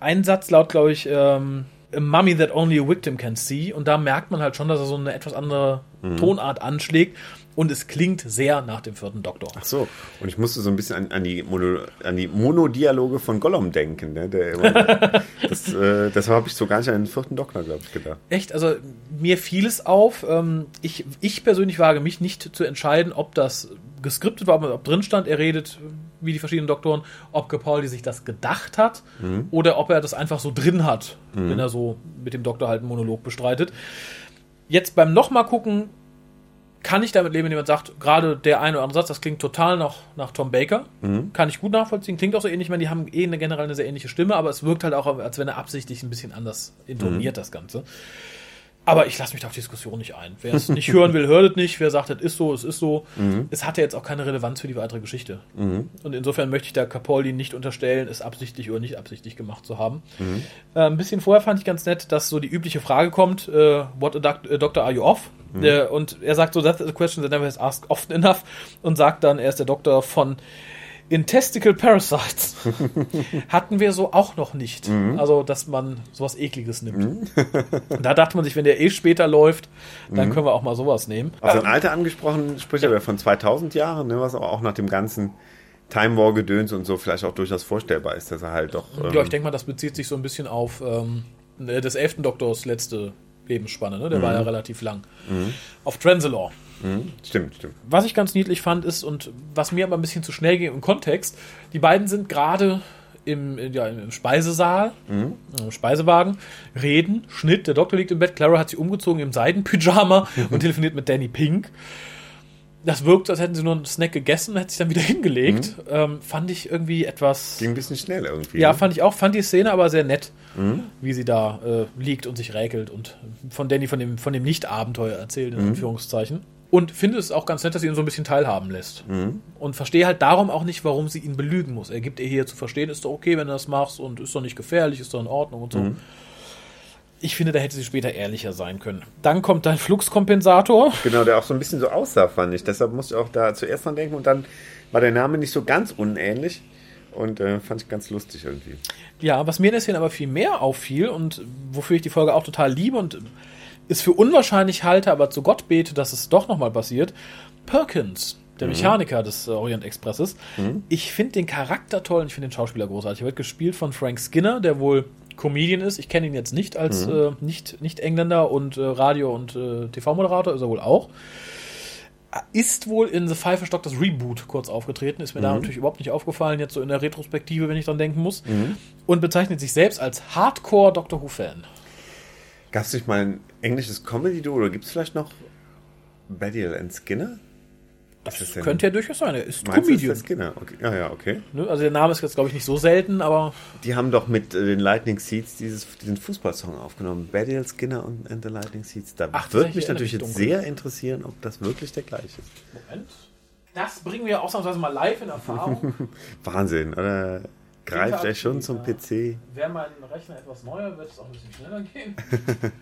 Ein Satz laut, glaube ich, ähm, Mummy That Only a Victim Can See. Und da merkt man halt schon, dass er so eine etwas andere Tonart anschlägt. Und es klingt sehr nach dem vierten Doktor. Ach so, und ich musste so ein bisschen an, an, die, Mono, an die Monodialoge von Gollum denken. Ne? Der, immer- das äh, das habe ich so gar nicht an den vierten Doktor, glaube ich, gedacht. Echt, also mir fiel es auf. Ähm, ich, ich persönlich wage mich nicht zu entscheiden, ob das geskriptet war, ob drin stand, er redet wie die verschiedenen Doktoren, ob Capaldi sich das gedacht hat oder ob er das einfach so drin hat, wenn er so mit dem Doktor halt einen Monolog bestreitet. Jetzt beim nochmal gucken, kann ich damit leben, wenn jemand sagt, gerade der eine oder andere Satz, das klingt total nach, nach Tom Baker. Kann ich gut nachvollziehen, klingt auch so ähnlich. Ich meine, die haben eh eine, generell eine sehr ähnliche Stimme, aber es wirkt halt auch, als wenn er absichtlich ein bisschen anders intoniert, das Ganze. Aber ich lasse mich da auf Diskussion nicht ein. Wer es nicht hören will, hört es nicht. Wer sagt, es ist so, es ist so. Es hat ja jetzt auch keine Relevanz für die weitere Geschichte. Und insofern möchte ich der Capaldi nicht unterstellen, es absichtlich oder nicht absichtlich gemacht zu haben. Äh, ein bisschen vorher fand ich ganz nett, dass so die übliche Frage kommt, äh, what a doc a doctor are you off? Äh, und er sagt so, that's a question that never is asked often enough. Und sagt dann, er ist der Doktor von Intesticle Parasites. Hatten wir so auch noch nicht. Also, dass man sowas Ekliges nimmt. Da dachte man sich, wenn der eh später läuft, dann können wir auch mal sowas nehmen. Also ein Alter angesprochen, spricht aber von 2000 Jahren, ne, was aber auch nach dem ganzen Time War Gedöns und so vielleicht auch durchaus vorstellbar ist, dass er halt doch. Ja, ich denke mal, das bezieht sich so ein bisschen auf ähm, ne, des elften Doktors letzte Lebensspanne. Ne? Der war ja relativ lang. Auf Transalore. Ähm, stimmt, stimmt. Was ich ganz niedlich fand ist, und was mir aber ein bisschen zu schnell ging im Kontext, die beiden sind gerade im, ja, im Speisesaal, im Speisewagen, reden, Schnitt, der Doktor liegt im Bett, Clara hat sich umgezogen im Seidenpyjama und telefoniert mit Danny Pink. Das wirkt, als hätten sie nur einen Snack gegessen und hätte sich dann wieder hingelegt. Ähm, fand ich irgendwie etwas. Ging ein bisschen schnell irgendwie. Ja, ne? fand ich auch. Fand die Szene aber sehr nett, wie sie da äh, liegt und sich räkelt und von Danny von dem, von dem Nicht-Abenteuer erzählt, in Anführungszeichen. Und finde es auch ganz nett, dass sie ihn so ein bisschen teilhaben lässt. Und verstehe halt darum auch nicht, warum sie ihn belügen muss. Er gibt ihr hier zu verstehen, ist doch okay, wenn du das machst und ist doch nicht gefährlich, ist doch in Ordnung und so. Ich finde, da hätte sie später ehrlicher sein können. Dann kommt dein Fluxkompensator. Genau, der auch so ein bisschen so aussah, fand ich. Deshalb musste ich auch da zuerst dran denken und dann war der Name nicht so ganz unähnlich und äh, fand ich ganz lustig irgendwie. Ja, was mir in der Szene aber viel mehr auffiel und wofür ich die Folge auch total liebe und ist für unwahrscheinlich halte, aber zu Gott bete, dass es doch nochmal passiert. Perkins, der Mechaniker des äh, Orient Expresses. Ich finde den Charakter toll und ich finde den Schauspieler großartig. Er wird gespielt von Frank Skinner, der wohl Comedian ist. Ich kenne ihn jetzt nicht als äh, nicht, nicht Engländer und äh, Radio- und äh, TV-Moderator, ist er wohl auch. Ist wohl in The Five Doctors Reboot kurz aufgetreten, ist mir da natürlich überhaupt nicht aufgefallen, jetzt so in der Retrospektive, wenn ich dran denken muss. Und bezeichnet sich selbst als Hardcore Doctor Who-Fan. Gab es nicht mal ein englisches Comedy-Duo oder gibt es vielleicht noch Betty and Skinner? Ist denn- Könnte ja durchaus sein, er ist Meinst ist Comedian. der Skinner? Okay. Ja, ja, okay. Ne? Also der Name ist jetzt, glaube ich, nicht so selten, aber Die haben doch mit äh, den Lightning Seeds dieses, diesen Fußballsong aufgenommen. Betty Skinner und and the Lightning Seeds. Da Ach, würde mich natürlich ich jetzt sehr interessieren, ob das wirklich der gleiche ist. Moment. Das bringen wir ausnahmsweise mal live in Erfahrung. Wahnsinn, oder? Greift er schon zum. PC? Wäre mein Rechner etwas neuer, wird es auch ein bisschen schneller gehen.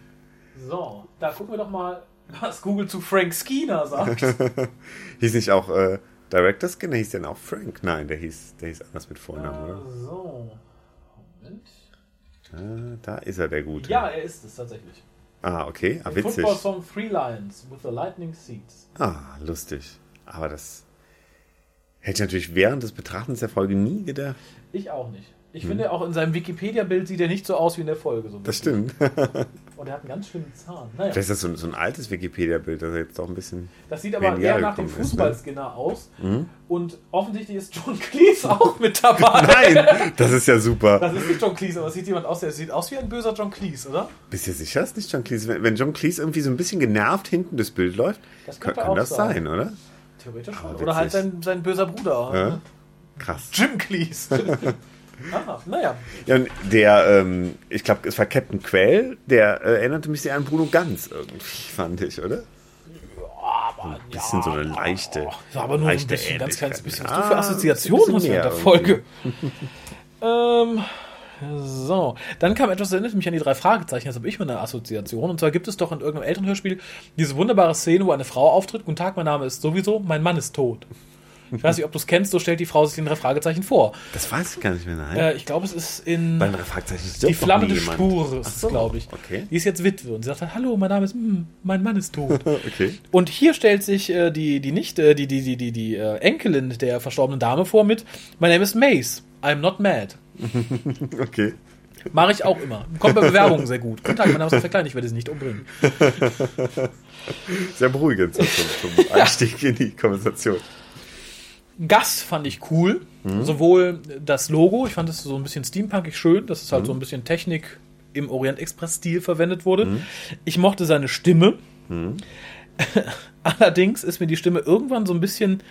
So, da gucken wir doch mal, was Google zu Frank Skinner sagt. Hieß nicht auch äh, Director Skinner? Hieß denn auch Frank? Nein, der hieß, der hieß anders mit Vornamen, oder? so. Moment. Ah, da ist er, der Gute. Ja, er ist es tatsächlich. Ah, okay. Ah, witzig. Football Song Three Lions with the Lightning Seeds. Ah, lustig. Aber das hätte ich natürlich während des Betrachtens der Folge nie gedacht. Ich auch nicht. Ich finde, auch in seinem Wikipedia-Bild sieht er nicht so aus wie in der Folge. So Das stimmt. Und er hat einen ganz schönen Zahn. Naja, Vielleicht ist das so, so ein altes Wikipedia-Bild, das jetzt doch ein bisschen. das sieht aber eher nach dem ist, ne? Fußballskinner aus. Und offensichtlich ist John Cleese auch mit dabei. Nein, das ist ja super. Das ist nicht John Cleese, aber es sieht jemand aus, der sieht aus wie ein böser John Cleese, oder? Bist du sicher, ist nicht John Cleese? Wenn, John Cleese irgendwie so ein bisschen genervt hinten das Bild läuft, Das kann, kann das sein. sein, oder? Theoretisch schon. Aber Oder halt sein, sein böser Bruder. Ja? Krass. Jim Cleese. ah, naja. Ja, der, ähm, ich glaube, es war Captain Quell, der äh, erinnerte mich sehr an Bruno Ganz irgendwie, fand ich, oder? Aber, Ein bisschen so eine leichte. Ja, aber nur ein leichte bisschen, ganz kleines bisschen. Was Ähnlichkeit. du für Ah, Assoziationen ein hast während der Folge. ähm, so, dann kam etwas, das erinnert mich an die drei Fragezeichen. Jetzt habe ich mal eine Assoziation. Und zwar gibt es doch in irgendeinem älteren Hörspiel diese wunderbare Szene, wo eine Frau auftritt. Guten Tag, mein Name ist sowieso, mein Mann ist tot. Ich weiß nicht, ob du es kennst, so stellt die Frau sich den drei Fragezeichen vor. Das weiß ich gar nicht mehr, nein. Äh, ich glaube, es ist in Bei den drei Fragezeichen Die stirbt doch flammende nie jemand. Spur ist Ach es, so, glaube ich. Okay. Die ist jetzt Witwe und sie sagt halt, hallo, mein Name ist, hm, mein Mann ist tot. Okay. Und hier stellt sich äh, die, die Nichte, die, die, die, die, die äh, Enkelin der verstorbenen Dame vor mit, my name is Mace, I'm not mad. Okay. Mache ich auch immer. Kommt bei Bewerbungen sehr gut. Guten Tag, mein Name ist Raphael Klein, ich werde Sie nicht umbringen. Sehr beruhigend zum, zum Einstieg in die Konversation. Gast fand ich cool. Sowohl das Logo, ich fand es so ein bisschen steampunkig schön, dass es halt so ein bisschen Technik im Orient Express-Stil verwendet wurde. Ich mochte seine Stimme. Allerdings ist mir die Stimme irgendwann so ein bisschen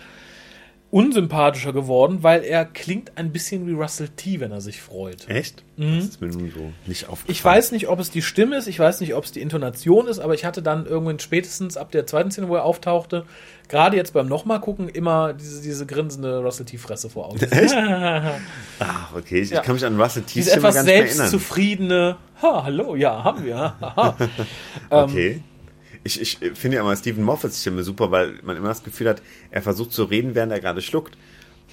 unsympathischer geworden, weil er klingt ein bisschen wie Russell T, wenn er sich freut. Echt? Das ist mir nun so nicht aufgefallen. Ich weiß nicht, ob es die Stimme ist, ich weiß nicht, ob es die Intonation ist, aber ich hatte dann irgendwann spätestens ab der zweiten Szene, wo er auftauchte, gerade jetzt beim nochmal gucken, immer diese, diese grinsende Russell T-Fresse vor Augen. Echt? Ah, okay. Ich, Ja. kann mich an Russell T. Diese Stimme etwas selbstzufriedene, ha, hallo, ja, haben wir. haha. Okay. Ich, ich finde ja immer Stephen Moffats Stimme super, weil man immer das Gefühl hat, er versucht zu reden, während er gerade schluckt.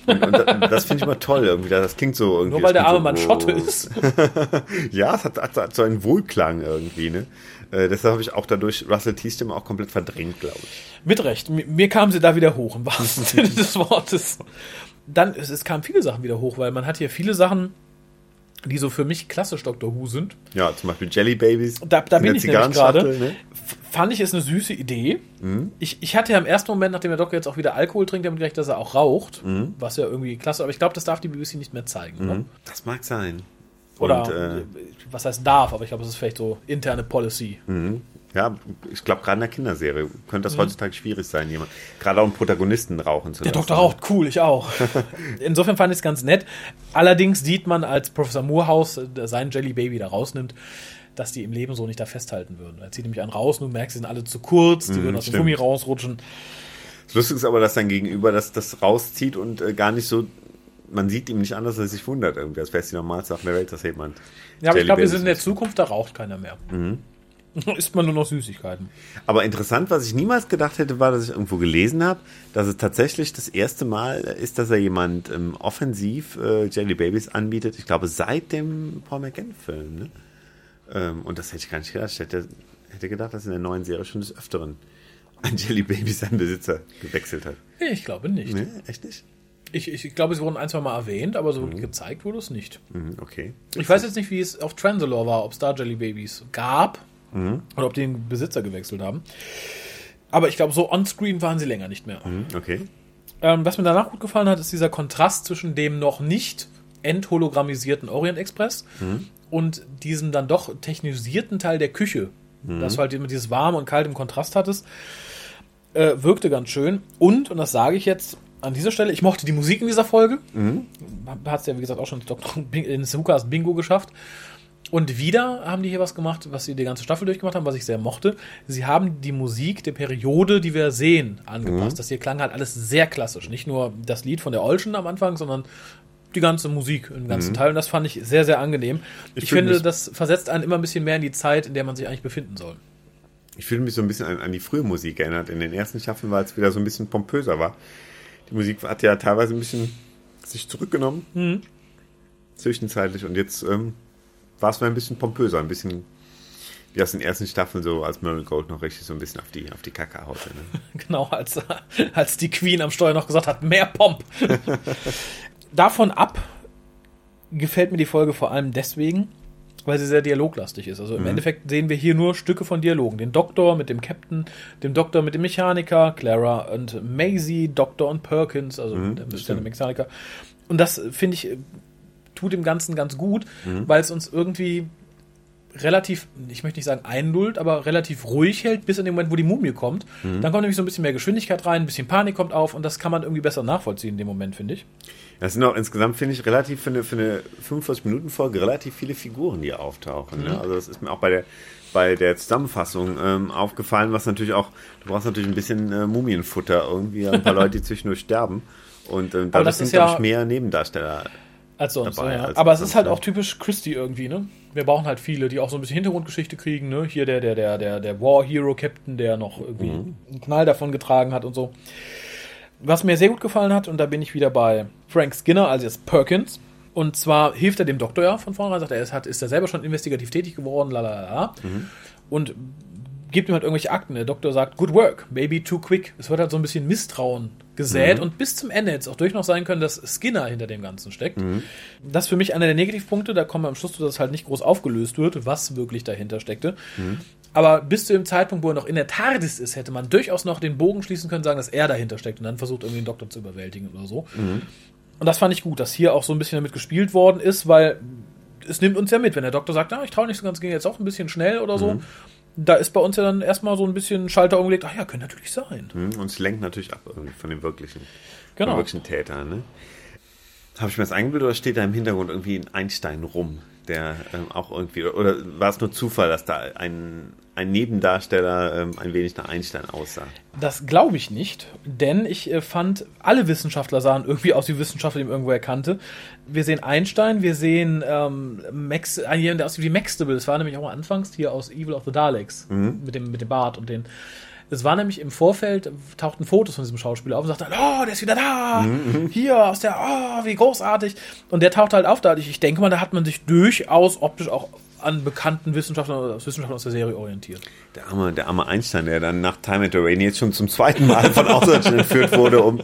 Und, und da- das finde ich immer toll irgendwie. Das klingt so irgendwie. Nur weil das der arme klingt Mann so, Schotte oh. ist. Ja, es hat, hat, hat so einen Wohlklang irgendwie, ne? Äh, deshalb habe ich auch dadurch Russell T. Stimme auch komplett verdrängt, glaube ich. Mit Recht. Mir, mir kam sie da wieder hoch, im wahrsten Sinne des Wortes. Dann, es, es kamen viele Sachen wieder hoch, weil man hat hier viele Sachen, die so für mich klassisch Doctor Who sind. Ja, zum Beispiel Jelly Babies. Da, da in bin ich nämlich gerade. Ne? Fand ich es eine süße Idee. Mhm. Ich, ich hatte ja im ersten Moment, nachdem der Doktor jetzt auch wieder Alkohol trinkt, damit gerechnet, dass er auch raucht. Mhm. Was ja irgendwie klasse, aber ich glaube, das darf die BBC nicht mehr zeigen. Ne? Das mag sein. Oder Und, äh, was heißt darf, aber ich glaube, es ist vielleicht so interne Policy. ja, ich glaube, gerade in der Kinderserie könnte Mhm. das heutzutage schwierig sein, jemand, gerade auch einen Protagonisten rauchen zu Der lassen. Doktor raucht, cool, ich auch. Insofern fand ich es ganz nett. Allerdings sieht man, als Professor Moorhouse äh, sein Jelly Baby da rausnimmt, dass die im Leben so nicht da festhalten würden. Er zieht nämlich einen raus und du merkst, sie sind alle zu kurz, die würden aus dem stimmt. Gummi rausrutschen. Das Lustige ist aber, dass sein Gegenüber das, das rauszieht und äh, gar nicht so, man sieht ihm nicht an, dass er sich wundert irgendwie, als wäre die normalste Sache der Welt, dass jemand. Ja, aber ich glaube, wir sind in der. Zukunft, da raucht keiner mehr. Isst man nur noch Süßigkeiten. Aber interessant, was ich niemals gedacht hätte, war, dass ich irgendwo gelesen habe, dass es tatsächlich das erste Mal ist, dass er jemand ähm, offensiv äh, Jelly Babies anbietet. Ich glaube, seit dem Paul McGann-Film. Ne? Ähm, und das hätte ich gar nicht gedacht. Ich hätte, hätte gedacht, dass in der neuen Serie schon des Öfteren ein Jelly Baby seinen Besitzer gewechselt hat. Ich glaube nicht. Ne? Echt nicht? Ich, ich, glaube, sie wurden ein, zwei Mal erwähnt, aber so wirklich gezeigt wurde es nicht. Mhm, okay. Ich weiß jetzt nicht, wie es auf Transalore war, ob es da Jelly Babies gab oder ob die den Besitzer gewechselt haben. Aber ich glaube, so on-screen waren sie länger nicht mehr. Mhm, okay. Ähm, was mir danach gut gefallen hat, ist dieser Kontrast zwischen dem noch nicht enthologrammisierten Orient Express und diesem dann doch technisierten Teil der Küche. Das du halt immer dieses warm und kalt im Kontrast hattest. Äh, wirkte ganz schön. Und, und das sage ich jetzt an dieser Stelle, ich mochte die Musik in dieser Folge. Hat es ja, wie gesagt, auch schon ins Lukas Bingo geschafft. Und wieder haben die hier was gemacht, was sie die ganze Staffel durchgemacht haben, was ich sehr mochte. Sie haben die Musik der Periode, die wir sehen, angepasst. Das hier klang halt alles sehr klassisch. Nicht nur das Lied von der Olschen am Anfang, sondern die ganze Musik im ganzen Teil. Und das fand ich sehr, sehr angenehm. Ich, fühl finde, das versetzt einen immer ein bisschen mehr in die Zeit, in der man sich eigentlich befinden soll. Ich fühle mich so ein bisschen an, an die frühe Musik erinnert. In den ersten Staffeln war es wieder so ein bisschen pompöser war. Die Musik hat ja teilweise ein bisschen sich zurückgenommen. Zwischenzeitlich. Und jetzt ähm, war es mal ein bisschen pompöser, ein bisschen wie aus den ersten Staffeln so, als Merrill Gold noch richtig so ein bisschen auf die, auf die Kacke haute. Ne? Genau, als, als die Queen am Steuer noch gesagt hat, mehr Pomp. Davon ab gefällt mir die Folge vor allem deswegen, weil sie sehr dialoglastig ist. Also im Endeffekt sehen wir hier nur Stücke von Dialogen. Den Doktor mit dem Captain, dem Doktor mit dem Mechaniker, Clara und Maisie, Doktor und Perkins, also der, der Mechaniker. Und das, finde ich, tut dem Ganzen ganz gut, weil es uns irgendwie relativ, ich möchte nicht sagen einlullt, aber relativ ruhig hält, bis in den Moment, wo die Mumie kommt. Dann kommt nämlich so ein bisschen mehr Geschwindigkeit rein, ein bisschen Panik kommt auf und das kann man irgendwie besser nachvollziehen in dem Moment, finde ich. Das sind auch insgesamt, finde ich, relativ für eine, für eine 45-Minuten-Folge relativ viele Figuren, die auftauchen. Ne? Also das ist mir auch bei der bei der Zusammenfassung ähm, aufgefallen, was natürlich auch, du brauchst natürlich ein bisschen äh, Mumienfutter, irgendwie ein paar Leute, die zwischendurch sterben. Und ähm, dadurch das sind, ist glaube ja- ich, mehr Nebendarsteller. Als sonst. Dabei, ja. als aber es ist halt ne? auch typisch Christie irgendwie, ne? Wir brauchen halt viele, die auch so ein bisschen Hintergrundgeschichte kriegen, ne? Hier der, der, der, der, der War Hero Captain, der noch irgendwie einen Knall davon getragen hat und so. Was mir sehr gut gefallen hat, und da bin ich wieder bei Frank Skinner, also jetzt Perkins. Und zwar hilft er dem Doktor ja von vornherein, sagt er, ist, hat, ist er selber schon investigativ tätig geworden, lalala. Mhm. Und gibt ihm halt irgendwelche Akten. Der Doktor sagt, good work, maybe too quick. Es wird halt so ein bisschen Misstrauen gesät mhm. und bis zum Ende jetzt auch durch noch sein können, dass Skinner hinter dem Ganzen steckt. Mhm. Das ist für mich einer der Negativpunkte, da kommen wir am Schluss zu, dass halt nicht groß aufgelöst wird, was wirklich dahinter steckte. Mhm. Aber bis zu dem Zeitpunkt, wo er noch in der TARDIS ist, hätte man durchaus noch den Bogen schließen können, sagen, dass er dahinter steckt und dann versucht, irgendwie den Doktor zu überwältigen oder so. Mhm. Und das fand ich gut, dass hier auch so ein bisschen damit gespielt worden ist, weil es nimmt uns ja mit, wenn der Doktor sagt, ah, ich traue nicht so ganz, ging jetzt auch ein bisschen schnell oder so. Mhm. Da ist bei uns ja dann erstmal so ein bisschen Schalter umgelegt, ach ja, könnte natürlich sein. Mhm. Und es lenkt natürlich ab irgendwie von dem wirklichen, genau. wirklichen Täter. Ne? Habe ich mir das eingebildet oder steht da im Hintergrund irgendwie ein Einstein rum? Der ähm, auch irgendwie, oder war es nur Zufall, dass da ein, ein Nebendarsteller ähm, ein wenig nach Einstein aussah? Das glaube ich nicht, denn ich äh, fand, alle Wissenschaftler sahen irgendwie aus wie Wissenschaftler, die man irgendwo erkannte. Wir sehen Einstein, wir sehen ähm, Max, äh, jemand, der aussieht wie Maxtable, das war nämlich auch anfangs hier aus Evil of the Daleks, mhm. mit, dem, mit dem Bart und den es war nämlich im Vorfeld, tauchten Fotos von diesem Schauspieler auf und sagten, oh, der ist wieder da, mhm. hier aus der, oh, wie großartig. Und der taucht halt auf dadurch. Ich denke mal, da hat man sich durchaus optisch auch an bekannten Wissenschaftlern Wissenschaftlern aus der Serie orientiert. Der arme, der arme Einstein, der dann nach Time at the Rain jetzt schon zum zweiten Mal von Außerirdischen entführt wurde, um,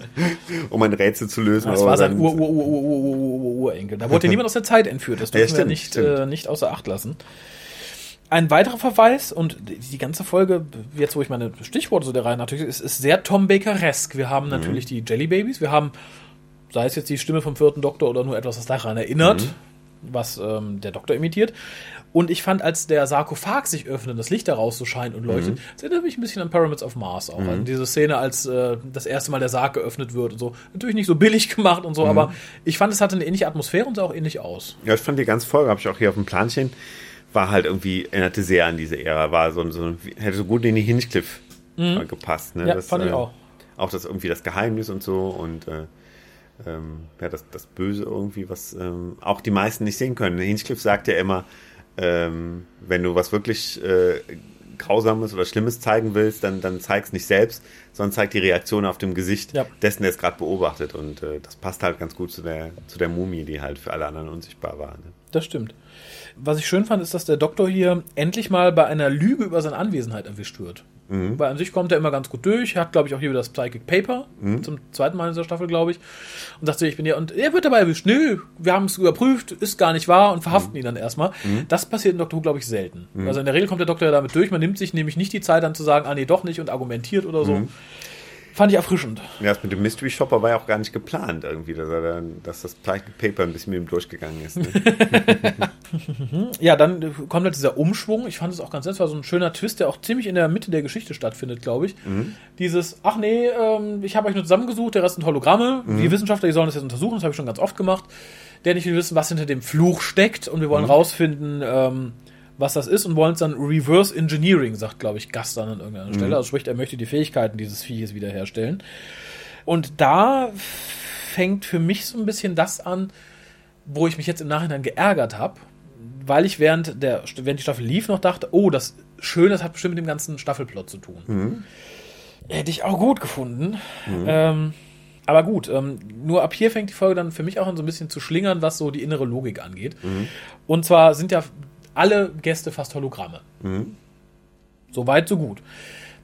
um ein Rätsel zu lösen. Das war sein Ur-Ur-Ur-Ur-Ur-Urenkel. Da wurde niemand aus der Zeit entführt. Das dürfen ja, wir nicht, äh, nicht außer Acht lassen. Ein weiterer Verweis, und die ganze Folge, jetzt wo ich meine Stichworte so der Reihe natürlich, ist, ist sehr Tom Baker-esk. Wir haben natürlich mhm. die Jelly Babies, wir haben, sei es jetzt die Stimme vom vierten Doktor oder nur etwas, was daran erinnert, mhm. was ähm, der Doktor imitiert. Und ich fand, als der Sarkophag sich öffnet, das Licht daraus so scheint und leuchtet, mhm. das erinnert mich ein bisschen an Pyramids of Mars auch. Mhm. An diese Szene, als äh, das erste Mal der Sarg geöffnet wird und so. Natürlich nicht so billig gemacht und so, mhm. aber ich fand, es hatte eine ähnliche Atmosphäre und sah auch ähnlich aus. Ja, ich fand die ganze Folge, habe ich auch hier auf dem Planchen war halt irgendwie, erinnerte sehr an diese Ära, war so, so hätte so gut in die Hinchcliffe mhm. gepasst. Ne? Ja, das, fand ich äh, auch. Auch das irgendwie das Geheimnis und so und äh, ähm, ja, das, das Böse irgendwie, was ähm, auch die meisten nicht sehen können. Hinchcliffe sagt ja immer, ähm, wenn du was wirklich äh, Grausames oder Schlimmes zeigen willst, dann, dann zeig's nicht selbst, sondern zeig die Reaktion auf dem Gesicht ja. dessen, der es gerade beobachtet. Und äh, das passt halt ganz gut zu der, zu der Mumie, die halt für alle anderen unsichtbar war. Ne? Das stimmt. Was ich schön fand, ist, dass der Doktor hier endlich mal bei einer Lüge über seine Anwesenheit erwischt wird. Mhm. Weil an sich kommt er immer ganz gut durch, hat, glaube ich, auch hier wieder das Psychic Paper, mhm. zum zweiten Mal in dieser Staffel, glaube ich, und sagt so, ich bin hier, und er wird dabei erwischt, nö, wir haben es überprüft, ist gar nicht wahr und verhaften mhm. ihn dann erstmal. Mhm. Das passiert in Doctor Who, glaube ich, selten. Mhm. Also in der Regel kommt der Doktor ja damit durch, man nimmt sich nämlich nicht die Zeit dann zu sagen, ah nee, doch nicht und argumentiert oder so. Fand ich erfrischend. Ja, das mit dem Mystery Shopper war ja auch gar nicht geplant irgendwie, dass, dann, dass das Paper ein bisschen mit ihm durchgegangen ist. Ne? ja, dann kommt halt dieser Umschwung. Ich fand es auch ganz nett. Es war so ein schöner Twist, der auch ziemlich in der Mitte der Geschichte stattfindet, glaube ich. Mhm. Dieses, ach nee, ähm, ich habe euch nur zusammengesucht, der Rest sind Hologramme. Mhm. Die Wissenschaftler, die sollen das jetzt untersuchen, das habe ich schon ganz oft gemacht. Der nicht will wissen, was hinter dem Fluch steckt und wir wollen mhm. rausfinden, ähm, was das ist und wollen es dann Reverse Engineering, sagt, glaube ich, Gast dann an irgendeiner mhm. Stelle. Also sprich, er möchte die Fähigkeiten dieses Vieches wiederherstellen. Und da fängt für mich so ein bisschen das an, wo ich mich jetzt im Nachhinein geärgert habe, weil ich während der während die Staffel lief noch dachte, oh, das schön, das hat bestimmt mit dem ganzen Staffelplot zu tun. Mhm. Hätte ich auch gut gefunden. Mhm. Ähm, aber gut, ähm, nur ab hier fängt die Folge dann für mich auch an so ein bisschen zu schlingern, was so die innere Logik angeht. Mhm. Und zwar sind ja alle Gäste fast Hologramme. Mhm. So weit, so gut.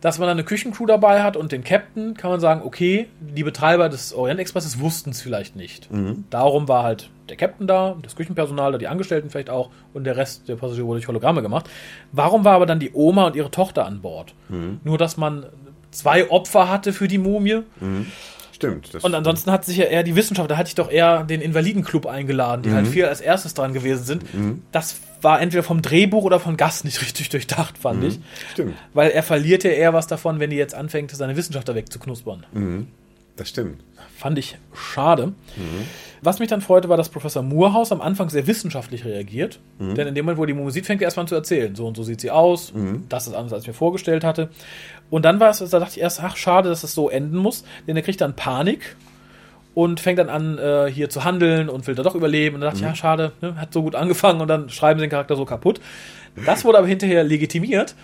Dass man dann eine Küchencrew dabei hat und den Captain, kann man sagen, okay, die Betreiber des Orient Expresses wussten es vielleicht nicht. Mhm. Darum war halt der Captain da, das Küchenpersonal da, die Angestellten vielleicht auch und der Rest der Passagiere wurde durch Hologramme gemacht. Warum war aber dann die Oma und ihre Tochter an Bord? Mhm. Nur, dass man zwei Opfer hatte für die Mumie. Mhm. Stimmt. und ansonsten hat sich ja eher die Wissenschaft, da hatte ich doch eher den Invalidenclub eingeladen, die halt viel als erstes dran gewesen sind. Mhm. Das war entweder vom Drehbuch oder von Gast nicht richtig durchdacht, fand mhm. ich. Stimmt. Weil er verliert ja eher was davon, wenn die jetzt anfängt, seine Wissenschaftler wegzuknuspern. Mhm. Das stimmt. Fand ich schade. Mhm. Was mich dann freute, war, dass Professor Moorhaus am Anfang sehr wissenschaftlich reagiert. Mhm. Denn in dem Moment, wo die Musik fängt er erstmal an zu erzählen. So und so sieht sie aus. Mhm. Das ist anders, als ich mir vorgestellt hatte. Und dann war es, da dachte ich erst, ach, schade, dass es so enden muss. Denn er kriegt dann Panik und fängt dann an, äh, hier zu handeln und will da doch überleben. Und dann dachte ich, ja, schade, ne, hat so gut angefangen und dann schreiben sie den Charakter so kaputt. Das wurde aber hinterher legitimiert,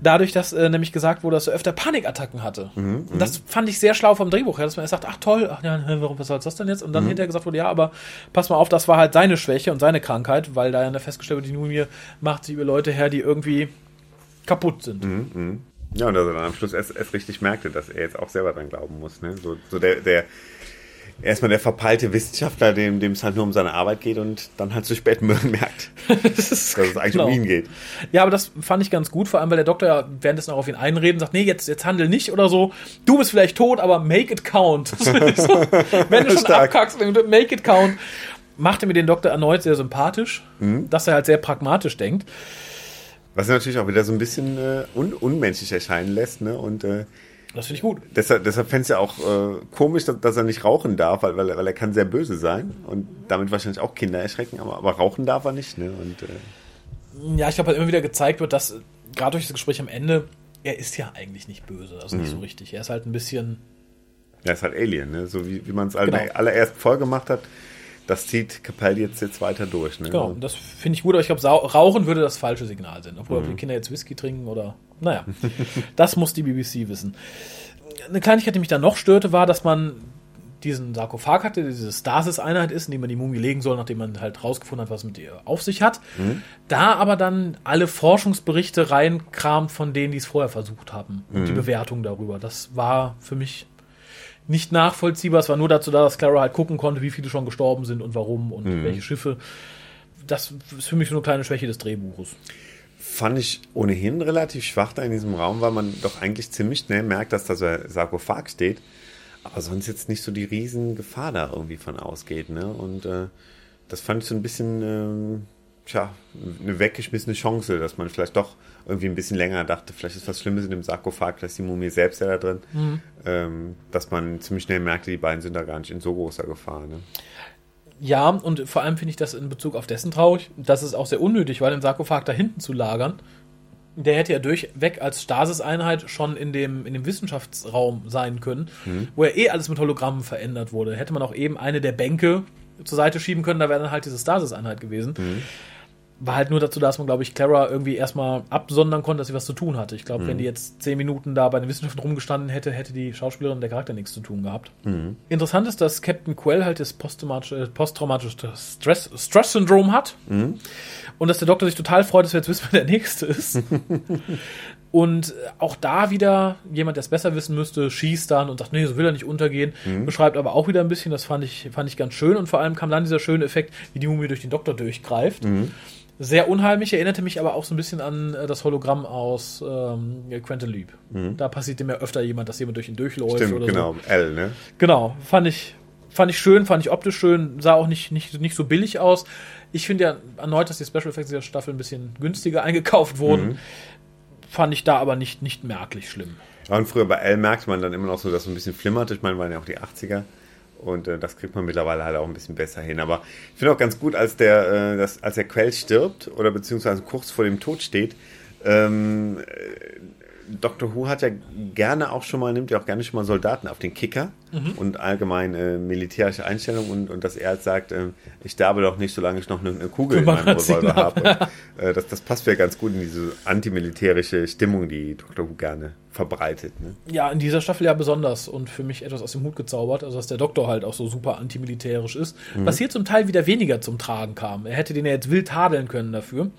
dadurch, dass äh, nämlich gesagt wurde, dass er öfter Panikattacken hatte. Und das fand ich sehr schlau vom Drehbuch her, dass man erst sagt, ach toll, ach ja, warum was soll das denn jetzt? Und dann hinterher gesagt wurde, ja, aber pass mal auf, das war halt seine Schwäche und seine Krankheit, weil da ja festgestellt wird, die Mumie macht sie über Leute her, die irgendwie kaputt sind. Ja, und dass er dann am Schluss erst, erst richtig merkte, dass er jetzt auch selber dran glauben muss. Ne? So, so der, der erstmal der verpeilte Wissenschaftler, dem dem es halt nur um seine Arbeit geht und dann halt zu spät merkt, das ist dass es eigentlich genau. um ihn geht. Ja, aber das fand ich ganz gut, vor allem weil der Doktor ja währenddessen auch auf ihn einreden sagt, nee, jetzt, jetzt handel nicht oder so. Du bist vielleicht tot, aber make it count. So, wenn du schon Stark. abkackst, make it count. Machte mir den Doktor erneut sehr sympathisch, dass er halt sehr pragmatisch denkt. Was er natürlich auch wieder so ein bisschen äh, un unmenschlich erscheinen lässt. Ne? Und äh, Das finde ich gut. deshalb, deshalb fände es ja auch äh, komisch, dass, dass er nicht rauchen darf, weil, weil, er- weil er kann sehr böse sein und damit wahrscheinlich auch Kinder erschrecken, aber, aber rauchen darf er nicht. Ne? Und äh, Ja, ich glaube, halt immer wieder gezeigt wird, dass gerade durch das Gespräch am Ende, er ist ja eigentlich nicht böse, also nicht so richtig. Er ist halt ein bisschen ja, ist halt Alien, ne? so wie, wie man es Genau. allererst vorgemacht hat. Das zieht Capell jetzt, jetzt weiter durch. Ne? Genau, das finde ich gut, aber ich glaube, Rauchen würde das falsche Signal sein. Obwohl, ob die Kinder jetzt Whisky trinken oder. Naja, das muss die BBC wissen. Eine Kleinigkeit, die mich dann noch störte, war, dass man diesen Sarkophag hatte, diese Stasis-Einheit ist, in die man die Mumie legen soll, nachdem man halt rausgefunden hat, was mit ihr auf sich hat. Da aber dann alle Forschungsberichte reinkramt von denen, die es vorher versucht haben. Und die Bewertung darüber. Das war für mich nicht nachvollziehbar. Es war nur dazu da, dass Clara halt gucken konnte, wie viele schon gestorben sind und warum und welche Schiffe. Das ist für mich so eine kleine Schwäche des Drehbuches. Fand ich ohnehin relativ schwach da in diesem Raum, weil man doch eigentlich ziemlich schnell merkt, dass da so ein Sarkophag steht, aber sonst jetzt nicht so die riesen Gefahr da irgendwie von ausgeht. Ne? Und äh, das fand ich so ein bisschen, ähm, tja, eine weggeschmissene Chance, dass man vielleicht doch irgendwie ein bisschen länger dachte, vielleicht ist was Schlimmes in dem Sarkophag, dass die Mumie selbst ja da drin, ähm, dass man ziemlich schnell merkte, die beiden sind da gar nicht in so großer Gefahr. Ne? Ja, und vor allem finde ich das in Bezug auf dessen traurig. Das ist auch sehr unnötig, weil den Sarkophag da hinten zu lagern, der hätte ja durchweg als Stasis-Einheit schon in dem, in dem Wissenschaftsraum sein können, wo ja eh alles mit Hologrammen verändert wurde. Hätte man auch eben eine der Bänke zur Seite schieben können, da wäre dann halt diese Stasis-Einheit gewesen. War halt nur dazu da, dass man, glaube ich, Clara irgendwie erstmal absondern konnte, dass sie was zu tun hatte. Ich glaube, wenn die jetzt zehn Minuten da bei den Wissenschaften rumgestanden hätte, hätte die Schauspielerin und der Charakter nichts zu tun gehabt. Interessant ist, dass Captain Quell halt das posttraumatische, posttraumatische Stress, Stress-Syndrom hat. Und dass der Doktor sich total freut, dass wir jetzt wissen, wer der Nächste ist. und auch da wieder jemand, der es besser wissen müsste, schießt dann und sagt, nee, so will er nicht untergehen. Beschreibt aber auch wieder ein bisschen, das fand ich, fand ich ganz schön. Und vor allem kam dann dieser schöne Effekt, wie die Mumie durch den Doktor durchgreift. Sehr unheimlich, erinnerte mich aber auch so ein bisschen an äh, das Hologramm aus ähm, Quentin Leap. Da passiert dem ja öfter jemand, dass jemand durch ihn durchläuft Stimmt, oder genau, so. L, ne? Genau, fand ich, fand ich schön, fand ich optisch schön, sah auch nicht, nicht, nicht so billig aus. Ich finde ja erneut, dass die Special Effects dieser Staffel ein bisschen günstiger eingekauft wurden. Fand ich da aber nicht, nicht merklich schlimm. Ja, und früher bei L merkte man dann immer noch so, dass so ein bisschen flimmerte. Ich meine, waren ja auch die 80er. Und äh, das kriegt man mittlerweile halt auch ein bisschen besser hin. Aber ich finde auch ganz gut, als der, äh, das, als der Quell stirbt oder beziehungsweise kurz vor dem Tod steht, ähm, Dr. Who hat ja gerne auch schon mal, nimmt ja auch gerne schon mal Soldaten auf den Kicker und allgemein äh, militärische Einstellungen und, und dass er halt sagt, äh, ich sterbe doch nicht, solange ich noch eine, eine Kugel in meinem Revolver hab. habe. Und, äh, das, das passt ja ganz gut in diese antimilitärische Stimmung, die Dr. Who gerne verbreitet. Ne? Ja, in dieser Staffel ja besonders und für mich etwas aus dem Hut gezaubert, also dass der Doktor halt auch so super antimilitärisch ist, was hier zum Teil wieder weniger zum Tragen kam. Er hätte den ja jetzt wild tadeln können dafür.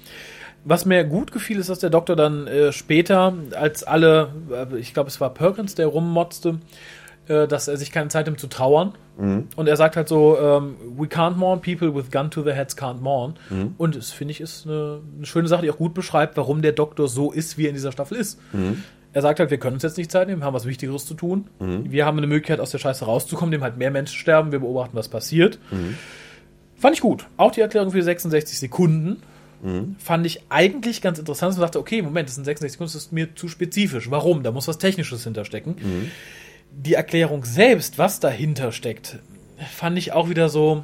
Was mir gut gefiel, ist, dass der Doktor dann äh, später, als alle, äh, ich glaube, es war Perkins, der rummotzte, äh, dass er sich keine Zeit nimmt zu trauern. Und er sagt halt so, ähm, we can't mourn, people with gun to their heads can't mourn. Und das finde ich ist eine, eine schöne Sache, die auch gut beschreibt, warum der Doktor so ist, wie er in dieser Staffel ist. Er sagt halt, wir können uns jetzt nicht Zeit nehmen, wir haben was Wichtigeres zu tun. Wir haben eine Möglichkeit, aus der Scheiße rauszukommen, dem halt mehr Menschen sterben, wir beobachten, was passiert. Fand ich gut. Auch die Erklärung für 66 Sekunden fand ich eigentlich ganz interessant. Man dachte, okay, Moment, das sind 66 Sekunden, das ist mir zu spezifisch. Warum? Da muss was Technisches hinterstecken. Die Erklärung selbst, was dahinter steckt, fand ich auch wieder so.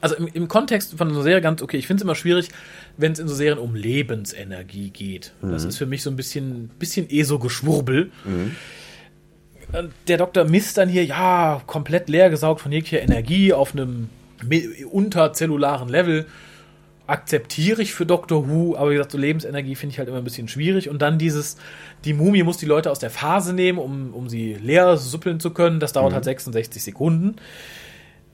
Also im, im Kontext von so Serie ganz okay. Ich finde es immer schwierig, wenn es in so Serien um Lebensenergie geht. Das ist für mich so ein bisschen, bisschen ESO-Geschwurbel. Der Doktor misst dann hier, ja, komplett leer gesaugt von jeglicher Energie auf einem unterzellularen Level. Akzeptiere ich für Doctor Who, aber wie gesagt, so Lebensenergie finde ich halt immer ein bisschen schwierig. Und dann dieses, die Mumie muss die Leute aus der Phase nehmen, um, um sie leer suppeln zu können. Das dauert halt 66 Sekunden.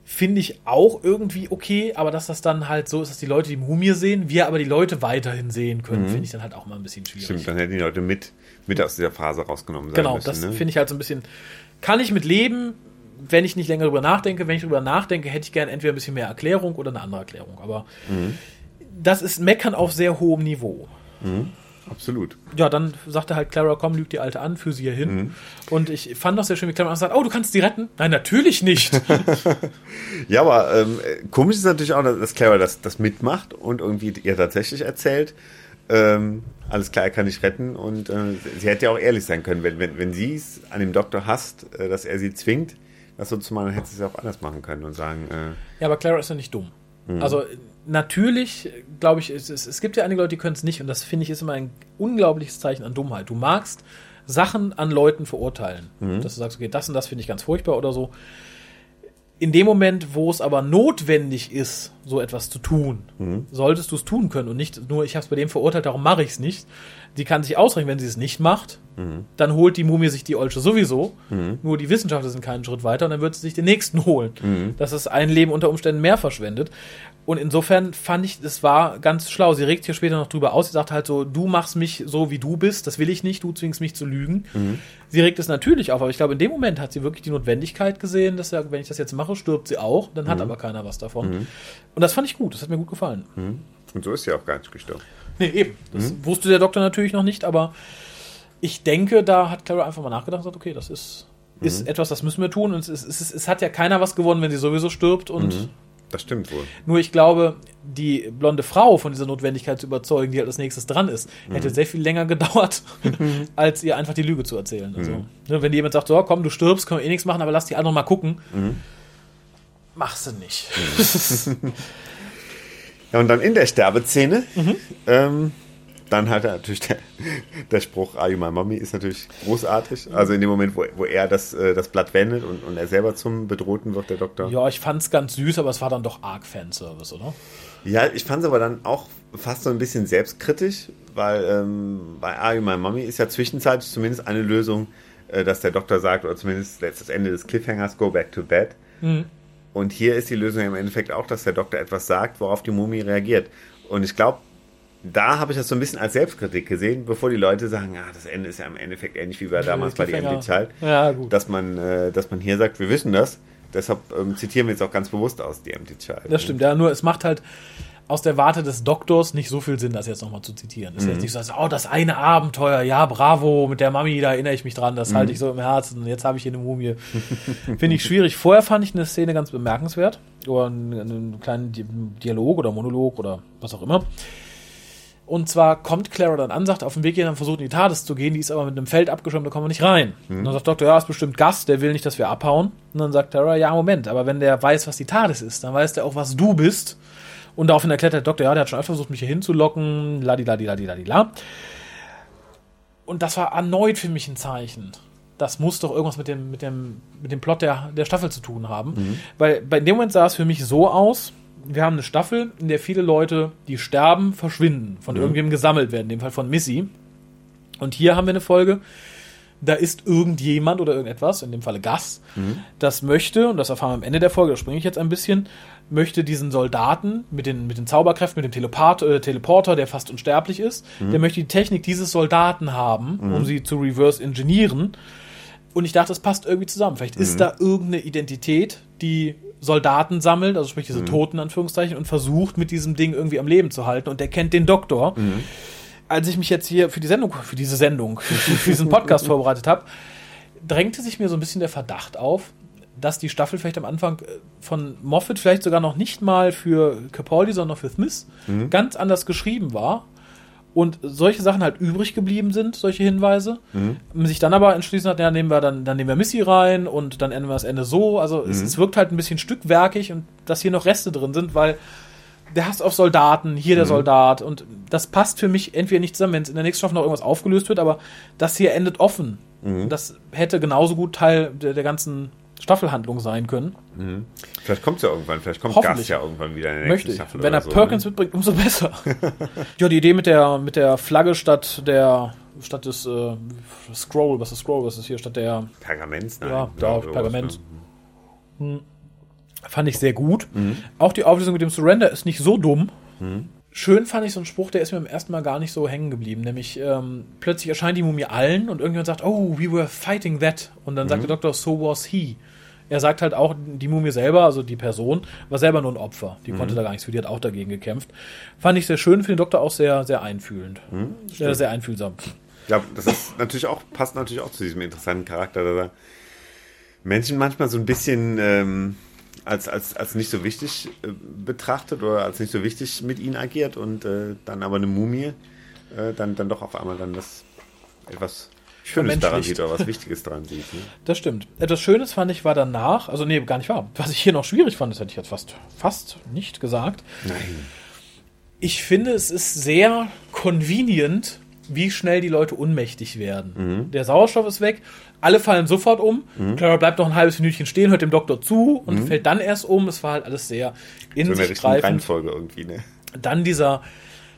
Finde ich auch irgendwie okay, aber dass das dann halt so ist, dass die Leute die Mumie sehen, wir aber die Leute weiterhin sehen können, finde ich dann halt auch mal ein bisschen schwierig. Stimmt, dann hätten die Leute mit, mit aus dieser Phase rausgenommen sein Genau, müssen. das ne? finde ich halt so ein bisschen. Kann ich mit leben, wenn ich nicht länger drüber nachdenke. Wenn ich drüber nachdenke, hätte ich gerne entweder ein bisschen mehr Erklärung oder eine andere Erklärung. Aber Mhm. Das ist Meckern auf sehr hohem Niveau. Absolut. Ja, dann sagte halt Clara, komm, lüg die Alte an, führ sie hier hin. Mhm. Und ich fand das sehr schön, wie Clara sagt, oh, du kannst sie retten? Nein, natürlich nicht. Ja, aber ähm, komisch ist natürlich auch, dass Clara das, das mitmacht und irgendwie ihr tatsächlich erzählt, ähm, alles klar, er kann dich retten und äh, sie hätte ja auch ehrlich sein können, wenn, wenn, wenn sie es an dem Doktor hasst, äh, dass er sie zwingt, das so zu machen, dann hätte sie es auch anders machen können und sagen, äh, ja, aber Clara ist ja nicht dumm. Mhm. Also natürlich, glaube ich, es, es, gibt ja einige Leute, die können es nicht und das finde ich ist immer ein unglaubliches Zeichen an Dummheit. Du magst Sachen an Leuten verurteilen, Mhm. dass du sagst, okay, das und das finde ich ganz furchtbar oder so. In dem Moment, wo es aber notwendig ist, so etwas zu tun, Mhm. solltest du es tun können und nicht nur, ich habe es bei dem verurteilt, darum mache ich es nicht. Die kann sich ausrechnen, wenn sie es nicht macht, Mhm. dann holt die Mumie sich die Olsche sowieso. Nur die Wissenschaftler sind keinen Schritt weiter und dann wird sie sich den nächsten holen. Mhm. Dass es ein Leben unter Umständen mehr verschwendet. Und insofern fand ich, das war ganz schlau. Sie regt hier später noch drüber aus. Sie sagt halt so, du machst mich so, wie du bist. Das will ich nicht. Du zwingst mich zu lügen. Mhm. Sie regt es natürlich auf. Aber ich glaube, in dem Moment hat sie wirklich die Notwendigkeit gesehen, dass er, wenn ich das jetzt mache, stirbt sie auch. Dann Mhm. hat aber keiner was davon. Und das fand ich gut. Das hat mir gut gefallen. und so ist sie auch gar nicht gestorben. Nee, eben. Das Mhm. wusste der Doktor natürlich noch nicht, aber ich denke, da hat Clara einfach mal nachgedacht und gesagt, okay, das ist, Mhm. ist etwas, das müssen wir tun. Und es, ist, es, ist, es hat ja keiner was gewonnen, wenn sie sowieso stirbt. Und Mhm. Das stimmt wohl. nur ich glaube, die blonde Frau von dieser Notwendigkeit zu überzeugen, die halt als nächstes dran ist, hätte sehr viel länger gedauert, als ihr einfach die Lüge zu erzählen. Also, ne, wenn jemand sagt, so, komm, du stirbst, können wir eh nichts machen, aber lass die anderen mal gucken. Machst du nicht. Ja, und dann in der Sterbeszene, Mhm. ähm, dann hat er natürlich der, der Spruch, Are you my mommy, ist natürlich großartig. Also in dem Moment, wo, wo er das, äh, das Blatt wendet und, und er selber zum Bedrohten wird, der Doktor. ja, ich fand's ganz süß, aber es war dann doch arg Fanservice, oder? Ja, ich fand es aber dann auch fast so ein bisschen selbstkritisch, weil ähm, bei Are You My Mommy ist ja zwischenzeitlich zumindest eine Lösung, äh, dass der Doktor sagt, oder zumindest letztes Ende des Cliffhangers, go back to bed. Und hier ist die Lösung im Endeffekt auch, dass der Doktor etwas sagt, worauf die Mumie reagiert. Und ich glaube, da habe ich das so ein bisschen als Selbstkritik gesehen, bevor die Leute sagen, ja, das Ende ist ja im Endeffekt ähnlich wie bei damals bei The. Empty Child. Ja, gut. Dass man, äh, dass man hier sagt, wir wissen das, deshalb ähm, zitieren wir jetzt auch ganz bewusst aus The Empty Child. Das stimmt, ja, nur es macht halt aus der Warte des Doktors nicht so viel Sinn, das jetzt nochmal zu zitieren. Es ist jetzt nicht so, dass, oh, das eine Abenteuer, ja, bravo, mit der Mami, da erinnere ich mich dran, das halte ich so im Herzen und jetzt habe ich hier eine Mumie. Finde ich schwierig. Vorher fand ich eine Szene ganz bemerkenswert, oder einen, einen kleinen Di- Dialog oder Monolog oder was auch immer. Und zwar kommt Clara dann an, sagt, auf dem Weg hier dann versucht in die TARDIS zu gehen, die ist aber mit einem Feld abgeschirmt, da kommen wir nicht rein. Und dann sagt Doktor, ja, ist bestimmt Gast, der will nicht, dass wir abhauen. Und dann sagt Clara, ja, Moment, aber wenn der weiß, was die TARDIS ist, dann weiß der auch, was du bist. Und daraufhin erklärt der Doktor, ja, der hat schon öfter versucht, mich hier hinzulocken, ladiladiladiladila. Und das war erneut für mich ein Zeichen. Das muss doch irgendwas mit dem, mit dem, mit dem Plot der, der Staffel zu tun haben. Weil bei dem Moment sah es für mich so aus, wir haben eine Staffel, in der viele Leute, die sterben, verschwinden, von irgendwem gesammelt werden, in dem Fall von Missy. Und hier haben wir eine Folge, da ist irgendjemand oder irgendetwas, in dem Falle Gas, das möchte, und das erfahren wir am Ende der Folge, da springe ich jetzt ein bisschen, möchte diesen Soldaten mit den, mit den Zauberkräften, mit dem Teleport, äh, Teleporter, der fast unsterblich ist, der möchte die Technik dieses Soldaten haben, um sie zu reverse engineeren. Und ich dachte, das passt irgendwie zusammen. Vielleicht ist da irgendeine Identität, die Soldaten sammelt, also sprich diese Toten, in Anführungszeichen, und versucht, mit diesem Ding irgendwie am Leben zu halten. Und der kennt den Doktor. Als ich mich jetzt hier für die Sendung, für diese Sendung, für diesen Podcast vorbereitet habe, drängte sich mir so ein bisschen der Verdacht auf, dass die Staffel vielleicht am Anfang äh, von Moffat vielleicht sogar noch nicht mal für Capaldi, sondern für Smith ganz anders geschrieben war und solche Sachen halt übrig geblieben sind, solche Hinweise. Man sich dann aber entschließen hat, ja, nehmen wir dann, dann nehmen wir Missy rein und dann enden wir das Ende so. Also es, es wirkt halt ein bisschen stückwerkig und dass hier noch Reste drin sind, weil der Hass auf Soldaten, hier Mhm. der Soldat. Und das passt für mich entweder nicht zusammen, wenn es in der nächsten Staffel noch irgendwas aufgelöst wird, aber das hier endet offen. Mhm. Das hätte genauso gut Teil der, der ganzen Staffelhandlung sein können. Vielleicht kommt es ja irgendwann, vielleicht kommt. Gas ja irgendwann wieder in der Möchte nächsten ich. Staffel. Wenn er so, Perkins ne? mitbringt, umso besser. ja, die Idee mit der, mit der Flagge statt der, statt des äh, Scroll, was ist Scroll, was ist hier, statt der, Pergament, nein. Ja, da, sowas, Pergament. fand ich sehr gut. Auch die Auflösung mit dem Surrender ist nicht so dumm. Schön fand ich so einen Spruch, der ist mir beim ersten Mal gar nicht so hängen geblieben. Nämlich, ähm, plötzlich erscheint die Mumie allen und irgendjemand sagt, oh, we were fighting that. Und dann sagt der Doktor, so was he. Er sagt halt auch, die Mumie selber, also die Person, war selber nur ein Opfer. Die konnte da gar nichts für, die hat auch dagegen gekämpft. Fand ich sehr schön, für den Doktor auch sehr, sehr einfühlend. sehr, sehr einfühlsam. Ja, das ist natürlich auch, passt natürlich auch zu diesem interessanten Charakter, dass er Menschen manchmal so ein bisschen ähm, als, als, als nicht so wichtig äh, betrachtet oder als nicht so wichtig mit ihnen agiert und äh, dann aber eine Mumie äh, dann, dann doch auf einmal dann das etwas Schönes daran sieht oder was Wichtiges daran sieht. Ne? Das stimmt. Etwas Schönes fand ich war danach, also nee, gar nicht wahr. Was ich hier noch schwierig fand, das hätte ich jetzt fast, fast nicht gesagt. Nein. Ich finde, es ist sehr convenient, wie schnell die Leute ohnmächtig werden. Der Sauerstoff ist weg, alle fallen sofort um. Clara bleibt noch ein halbes Minütchen stehen, hört dem Doktor zu und fällt dann erst um. Es war halt alles sehr in So sich greifend. Reihenfolge irgendwie, ne? Dann dieser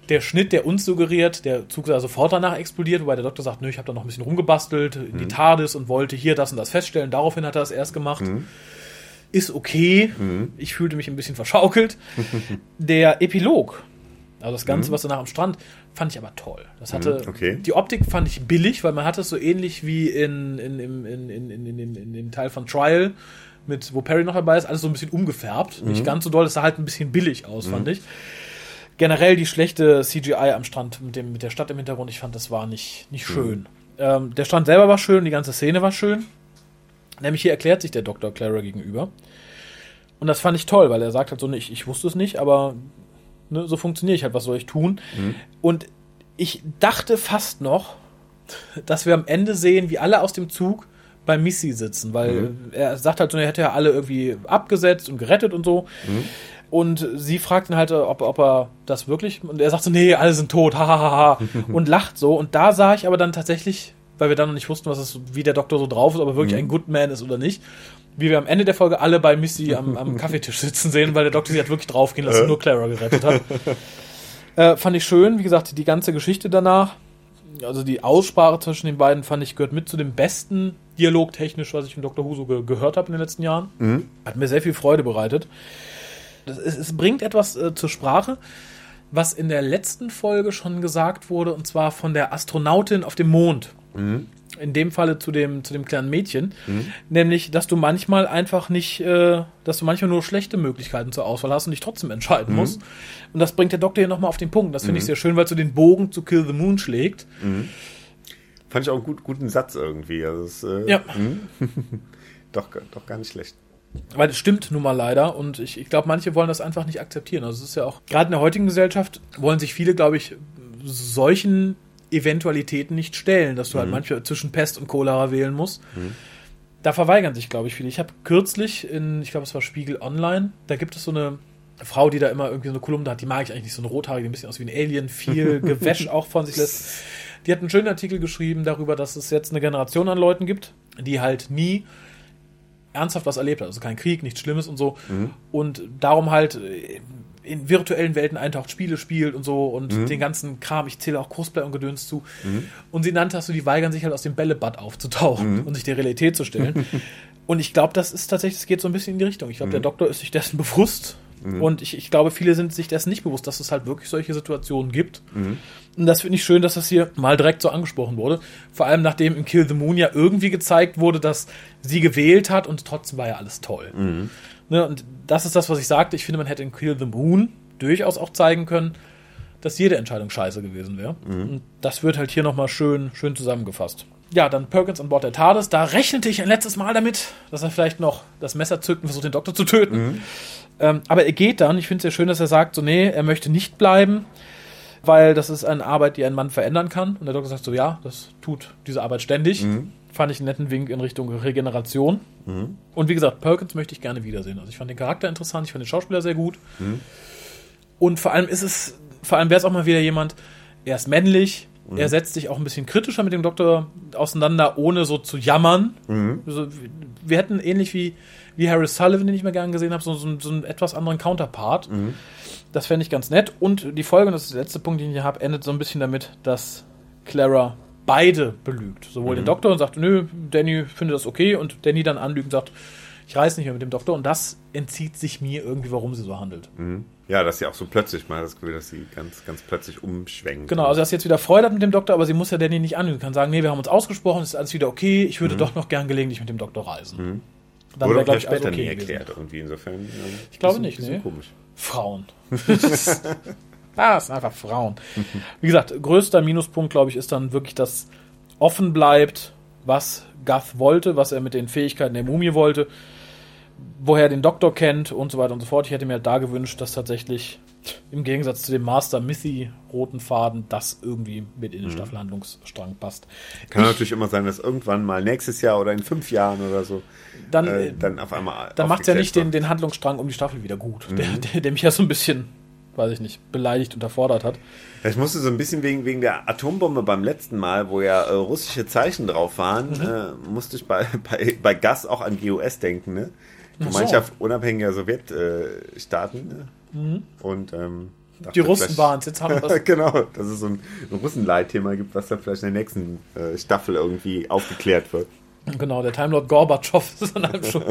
der Schnitt, der uns suggeriert, der Zug sei sofort danach explodiert, wobei der Doktor sagt, nö, ich habe da noch ein bisschen rumgebastelt in die TARDIS und wollte hier das und das feststellen. Daraufhin hat er es erst gemacht. Ist okay. Ich fühlte mich ein bisschen verschaukelt. der Epilog, also das Ganze, was danach am Strand, fand ich aber toll. Das mhm, hatte, okay. die Optik fand ich billig, weil man hatte es so ähnlich wie in, in, in, in, in, in, in, in dem Teil von Trial, mit, wo Perry noch dabei ist, alles so ein bisschen umgefärbt. Mhm. Nicht ganz so doll, es sah halt ein bisschen billig aus, mhm. fand ich. Generell die schlechte CGI am Strand mit, dem, mit der Stadt im Hintergrund, ich fand, das war nicht, nicht mhm. schön. Mhm. Ähm, der Strand selber war schön, die ganze Szene war schön. Nämlich hier erklärt sich der Dr. Clara gegenüber. Und das fand ich toll, weil er sagt halt so, ich, ich wusste es nicht, aber ne, so funktioniere ich halt, was soll ich tun? Und ich dachte fast noch, dass wir am Ende sehen, wie alle aus dem Zug bei Missy sitzen, weil er sagt halt so, er hätte ja alle irgendwie abgesetzt und gerettet und so. Und sie fragt ihn halt, ob, ob er das wirklich, und er sagt so, nee, alle sind tot, hahaha, und lacht so. Und da sah ich aber dann tatsächlich, weil wir dann noch nicht wussten, was es, wie der Doktor so drauf ist, ob er wirklich ein Good Man ist oder nicht, wie wir am Ende der Folge alle bei Missy am, am Kaffeetisch sitzen sehen, weil der Doktor sie hat wirklich draufgehen lassen, nur Clara gerettet hat. Äh, fand ich schön, wie gesagt, die ganze Geschichte danach, also die Aussprache zwischen den beiden, fand ich, gehört mit zu dem besten Dialog technisch, was ich von Dr. Who so ge gehört habe in den letzten Jahren. Hat mir sehr viel Freude bereitet. Das, es, es bringt etwas äh, zur Sprache, was in der letzten Folge schon gesagt wurde, und zwar von der Astronautin auf dem Mond. In dem Falle zu dem, zu dem kleinen Mädchen. Nämlich, dass du manchmal einfach nicht, äh, dass du manchmal nur schlechte Möglichkeiten zur Auswahl hast und dich trotzdem entscheiden musst. Und das bringt der Doktor hier nochmal auf den Punkt. Das finde ich sehr schön, weil es so den Bogen zu Kill the Moon schlägt. Fand ich auch einen gut, guten Satz irgendwie. Also es, äh, Ja. doch, doch gar nicht schlecht. Weil es stimmt nun mal leider und ich, ich glaube, manche wollen das einfach nicht akzeptieren. Also es ist ja auch, gerade in der heutigen Gesellschaft wollen sich viele, glaube ich, solchen Eventualitäten nicht stellen, dass du halt manchmal zwischen Pest und Cholera wählen musst. Da verweigern sich, glaube ich, viele. Ich habe kürzlich in, ich glaube, es war Spiegel Online, da gibt es so eine Frau, die da immer irgendwie so eine Kolumne hat, die mag ich eigentlich nicht, so eine rothaarige, die ein bisschen aus wie ein Alien, viel Gewäsch auch von sich lässt. Die hat einen schönen Artikel geschrieben darüber, dass es jetzt eine Generation an Leuten gibt, die halt nie ernsthaft was erlebt hat. Also kein Krieg, nichts Schlimmes und so. Und darum halt in virtuellen Welten eintaucht, Spiele spielt und so und den ganzen Kram. Ich zähle auch Cosplay und Gedöns zu. Und sie nannte hast du, die weigern sich halt aus dem Bällebad aufzutauchen und sich der Realität zu stellen. und ich glaube, das ist tatsächlich, es geht so ein bisschen in die Richtung. Ich glaube, der Doktor ist sich dessen bewusst. Und ich, ich glaube, viele sind sich dessen nicht bewusst, dass es halt wirklich solche Situationen gibt. Und das finde ich schön, dass das hier mal direkt so angesprochen wurde. Vor allem nachdem in Kill the Moon ja irgendwie gezeigt wurde, dass sie gewählt hat und trotzdem war ja alles toll. Ne, und das ist das, was ich sagte. Ich finde, man hätte in Kill the Moon durchaus auch zeigen können, dass jede Entscheidung scheiße gewesen wäre. Und das wird halt hier nochmal schön, schön zusammengefasst. Ja, dann Perkins an Bord der TARDIS. Da rechnete ich ein letztes Mal damit, dass er vielleicht noch das Messer zückt und versucht, den Doktor zu töten. Ähm, aber er geht dann. Ich finde es sehr schön, dass er sagt, so, nee, er möchte nicht bleiben, weil das ist eine Arbeit, die ein Mann verändern kann. Und der Doktor sagt so, ja, das tut diese Arbeit ständig. Fand ich einen netten Wink in Richtung Regeneration. Und wie gesagt, Perkins möchte ich gerne wiedersehen. Also ich fand den Charakter interessant, ich fand den Schauspieler sehr gut. Und vor allem ist es, vor allem wäre es auch mal wieder jemand, er ist männlich, er setzt sich auch ein bisschen kritischer mit dem Doktor auseinander, ohne so zu jammern. Also, wir hätten ähnlich wie, wie Harris Sullivan, den ich mir gern gesehen habe, so, so, so einen etwas anderen Counterpart. Das fände ich ganz nett. Und die Folge, und das ist der letzte Punkt, den ich hier habe, endet so ein bisschen damit, dass Clara beide belügt. Sowohl den Doktor und sagt, nö, Danny findet das okay, und Danny dann anlügt und sagt, ich reise nicht mehr mit dem Doktor. Und das entzieht sich mir irgendwie, warum sie so handelt. Ja, dass sie auch so plötzlich mal das Gefühl, dass sie ganz, ganz plötzlich umschwenkt. Genau, also dass sie jetzt wieder Freude hat mit dem Doktor, aber sie muss ja Danny nicht anlügen. Sie kann sagen, nee, wir haben uns ausgesprochen, es ist alles wieder okay, ich würde doch noch gern gelegentlich mit dem Doktor reisen. Dann Wurde wäre, ja ich, später nie okay gewesen. erklärt, irgendwie insofern. ähm, Ich glaube nicht, nee. komisch. Frauen. das sind einfach Frauen. Wie gesagt, größter Minuspunkt, glaube ich, ist dann wirklich, dass offen bleibt, was Gath wollte, was er mit den Fähigkeiten der Mumie wollte, woher er den Doktor kennt und so weiter und so fort. Ich hätte mir halt da gewünscht, dass tatsächlich im Gegensatz zu dem Master Mithy roten Faden das irgendwie mit in den Staffelhandlungsstrang passt. Kann natürlich immer sein, dass irgendwann mal nächstes Jahr oder in fünf Jahren oder so Dann, äh, dann auf einmal. dann macht es ja nicht den, den Handlungsstrang um die Staffel wieder gut, der, der, der mich ja so ein bisschen, weiß ich nicht, beleidigt und erfordert hat. Ich musste so ein bisschen wegen, wegen der Atombombe beim letzten Mal, wo ja äh, russische Zeichen drauf waren, Mhm. äh, musste ich bei, bei, bei GAS auch an GOS denken, ne? Ach so. Gemeinschaft unabhängiger Sowjetstaaten. Äh, ne? Und ähm, Mhm. Die Russen waren es, jetzt haben wir das. genau, dass es so ein, ein Russenleitthema gibt, was dann vielleicht in der nächsten äh, Staffel irgendwie aufgeklärt wird. Genau, der Time Lord Gorbatschow ist dann halb schon.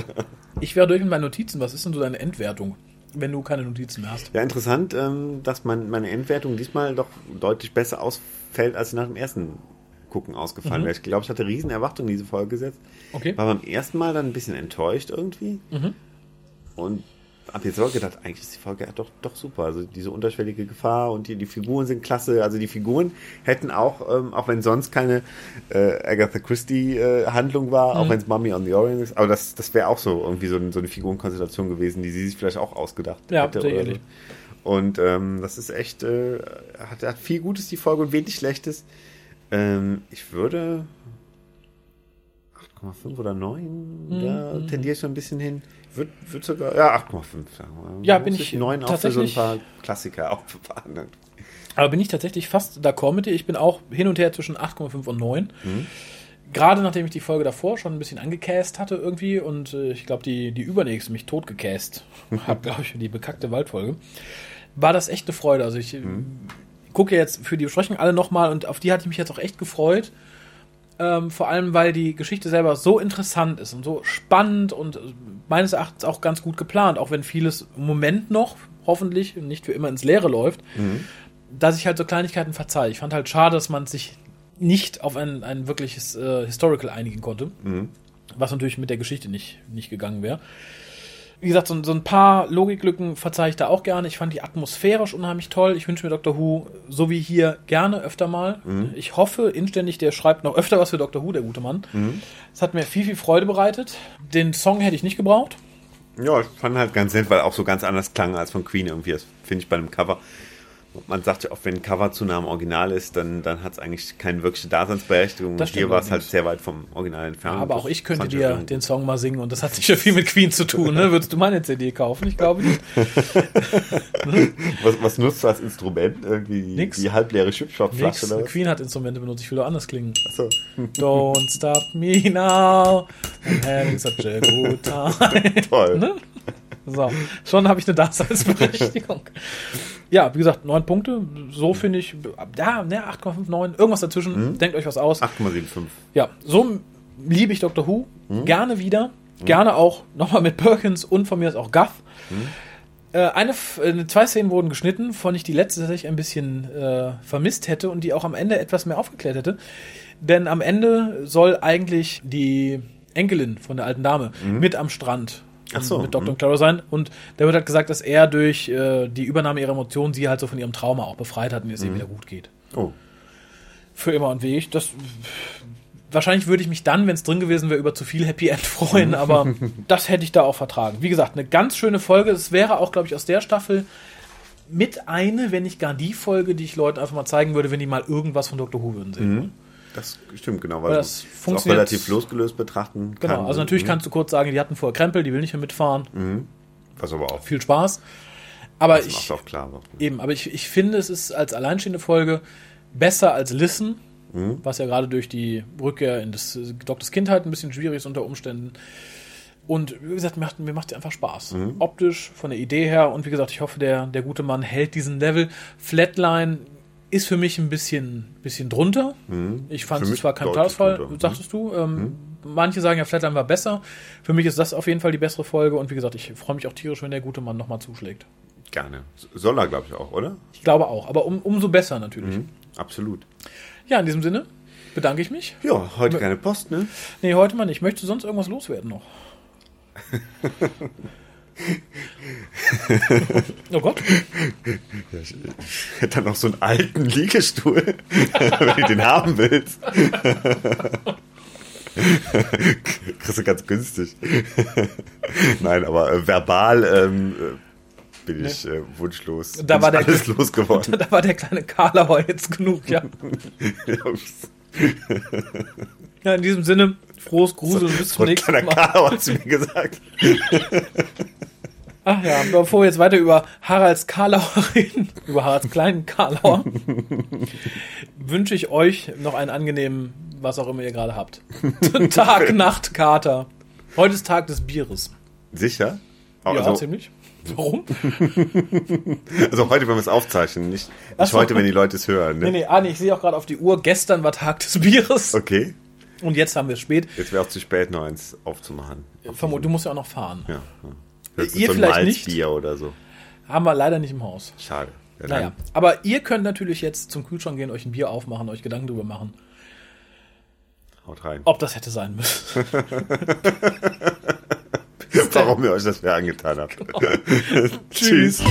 Ich wäre durch mit meinen Notizen. Was ist denn so deine Endwertung, wenn du keine Notizen mehr hast? Ja, interessant, ähm, dass mein, meine Endwertung diesmal doch deutlich besser ausfällt, als sie nach dem ersten Gucken ausgefallen wäre. Ich glaube, ich hatte riesen Erwartungen in diese Folge gesetzt. Mhm. Okay. Mhm. War beim ersten Mal dann ein bisschen enttäuscht irgendwie. Und hab jetzt auch gedacht, eigentlich ist die Folge ja doch, doch super. Also diese unterschwellige Gefahr und die, die Figuren sind klasse. Also die Figuren hätten auch, ähm, auch wenn sonst keine äh, Agatha Christie-Handlung war, Mhm. auch wenn es Mummy on the Orient ist, aber das, das wäre auch so irgendwie so, ein- so eine Figurenkonstellation gewesen, die sie sich vielleicht auch ausgedacht Ja, hätte. oder. Und ähm, das ist echt, äh, hat, hat viel Gutes, die Folge, und wenig Schlechtes. Ähm, ich würde 8,5 oder 9, da tendiere ich so ein bisschen hin. Ich würde würd sogar, ja, 8,5 sagen wir. Ja, bin ich sich 9 auch für so ein paar Klassiker aufbewahren. Aber bin ich tatsächlich fast d'accord mit dir. Ich bin auch hin und her zwischen 8,5 und 9. Gerade nachdem ich die Folge davor schon ein bisschen angecast hatte irgendwie und äh, ich glaube, die, die übernächste mich totgecast habe, glaube ich, die bekackte Waldfolge, war das echt eine Freude. Also ich äh, gucke jetzt für die Besprechung alle nochmal und auf die hatte ich mich jetzt auch echt gefreut. Ähm, vor allem, weil die Geschichte selber so interessant ist und so spannend und äh, meines Erachtens auch ganz gut geplant, auch wenn vieles im Moment noch, hoffentlich, nicht für immer ins Leere läuft, dass ich halt so Kleinigkeiten verzeihe. Ich fand halt schade, dass man sich nicht auf ein, ein wirkliches äh, Historical einigen konnte, was natürlich mit der Geschichte nicht, nicht gegangen wäre. Wie gesagt, so, so ein paar Logiklücken verzeihe ich da auch gerne. Ich fand die atmosphärisch unheimlich toll. Ich wünsche mir Dr. Who, so wie hier, gerne öfter mal. Ich hoffe inständig, der schreibt noch öfter was für Dr. Who, der gute Mann. Es hat mir viel, viel Freude bereitet. Den Song hätte ich nicht gebraucht. Ja, ich fand halt ganz nett, weil auch so ganz anders klang als von Queen irgendwie. Das finde ich bei einem Cover. Man sagt ja oft, wenn ein Cover zu nah am Original ist, dann, dann hat es eigentlich keine wirkliche Daseinsberechtigung. Das hier war es halt sehr weit vom Original entfernt. Aber Das auch ich könnte dir irgendwie den Song mal singen und das hat sicher viel mit Queen zu tun. Ne? Würdest du meine CD kaufen? Ich glaube nicht. Was, was nutzt du als Instrument? Irgendwie die, Nix. die halbleere Chipshop-Flasche Nix. Queen hat Instrumente benutzt. Ich will doch anders klingen. Achso. Don't stop me now. I'm having such a good time. Toll. Ne? So, schon habe ich eine Daseinsberechtigung. ja, wie gesagt, neun Punkte. So finde ich, ja, ne, 8,5, 9, irgendwas dazwischen. Denkt euch was aus. 8,75. Ja, so liebe ich Dr. Who. Gerne wieder. Gerne auch nochmal mit Perkins und von mir aus auch Guff. Äh, eine, äh, zwei Szenen wurden geschnitten, von ich die letzte tatsächlich ein bisschen äh, vermisst hätte und die auch am Ende etwas mehr aufgeklärt hätte. Denn am Ende soll eigentlich die Enkelin von der alten Dame mit am Strand Ach so, mit Dr. mhm. Clara sein. Und da wird halt gesagt, dass er durch äh, die Übernahme ihrer Emotionen sie halt so von ihrem Trauma auch befreit hat und es ihr wieder gut geht. Oh. Für immer und ewig. Das wahrscheinlich würde ich mich dann, wenn es drin gewesen wäre, über zu viel Happy End freuen, aber das hätte ich da auch vertragen. Wie gesagt, eine ganz schöne Folge. Es wäre auch, glaube ich, aus der Staffel mit eine, wenn nicht gar die Folge, die ich Leuten einfach mal zeigen würde, wenn die mal irgendwas von Dr. Who würden sehen. wollen. Das stimmt, genau, weil Weil das es auch funktioniert- relativ losgelöst betrachten Genau, kann. also natürlich kannst du kurz sagen, die hatten vorher Krempel, die will nicht mehr mitfahren. Was aber auch. Viel Spaß. Aber Das ich, macht auch klar. warum. Eben, aber ich, ich finde, es ist als alleinstehende Folge besser als Listen, was ja gerade durch die Rückkehr in das äh, Doktors Kindheit ein bisschen schwierig ist unter Umständen. Und wie gesagt, mir macht, mir macht einfach Spaß. Optisch, von der Idee her. Und wie gesagt, ich hoffe, der, der gute Mann hält diesen Level. Flatline ist für mich ein bisschen, bisschen drunter. Ich fand es zwar kein. Mhm. sagtest du. Ähm, Manche sagen ja, Flatline war besser. Für mich ist das auf jeden Fall die bessere Folge. Und wie gesagt, ich freue mich auch tierisch, wenn der gute Mann nochmal zuschlägt. Gerne. Soll er, glaube ich, auch, oder? Ich glaube auch, aber um, umso besser natürlich. Absolut. Ja, in diesem Sinne bedanke ich mich. Ja, heute keine Post, ne? Nee, heute mal nicht. Möchtest du sonst irgendwas loswerden noch? oh Gott. Ich hätte dann noch so einen alten Liegestuhl, wenn du den haben willst. Kriegst du ganz günstig. Nein, aber äh, verbal ähm, äh, bin ich äh, wunschlos. Da bin war der- alles losgeworden. Da war der kleine Karlauer jetzt genug, ja. Ja, in diesem Sinne, frohes Gruseln bis so zum ein nächsten Mal. Karl hat mir gesagt. Ach ja, bevor wir jetzt weiter über Haralds Karlauer reden, über Haralds kleinen Karlauer, wünsche ich euch noch einen angenehmen, was auch immer ihr gerade habt. Tag, Nacht, Kater. Heute ist Tag des Bieres. Sicher? ja, Also, ziemlich. Warum? also heute, wenn wir es aufzeichnen, nicht, nicht so. heute, wenn die Leute es hören. Nee, Ne? nee, Ani, ich sehe auch gerade auf die Uhr. Gestern war Tag des Bieres. Okay, Und jetzt haben wir es spät. jetzt wäre auch zu spät, noch eins aufzumachen. Vermut, du musst ja auch noch fahren. Ja. ja. Höchstens Ihr so ein vielleicht nicht. Malzbier oder so. Haben wir leider nicht im Haus. Schade. Ja, Naja, aber ihr könnt natürlich jetzt zum Kühlschrank gehen, euch ein Bier aufmachen, euch Gedanken drüber machen, Haut rein. ob das hätte sein müssen. Warum ihr euch das wer angetan habt. Tschüss.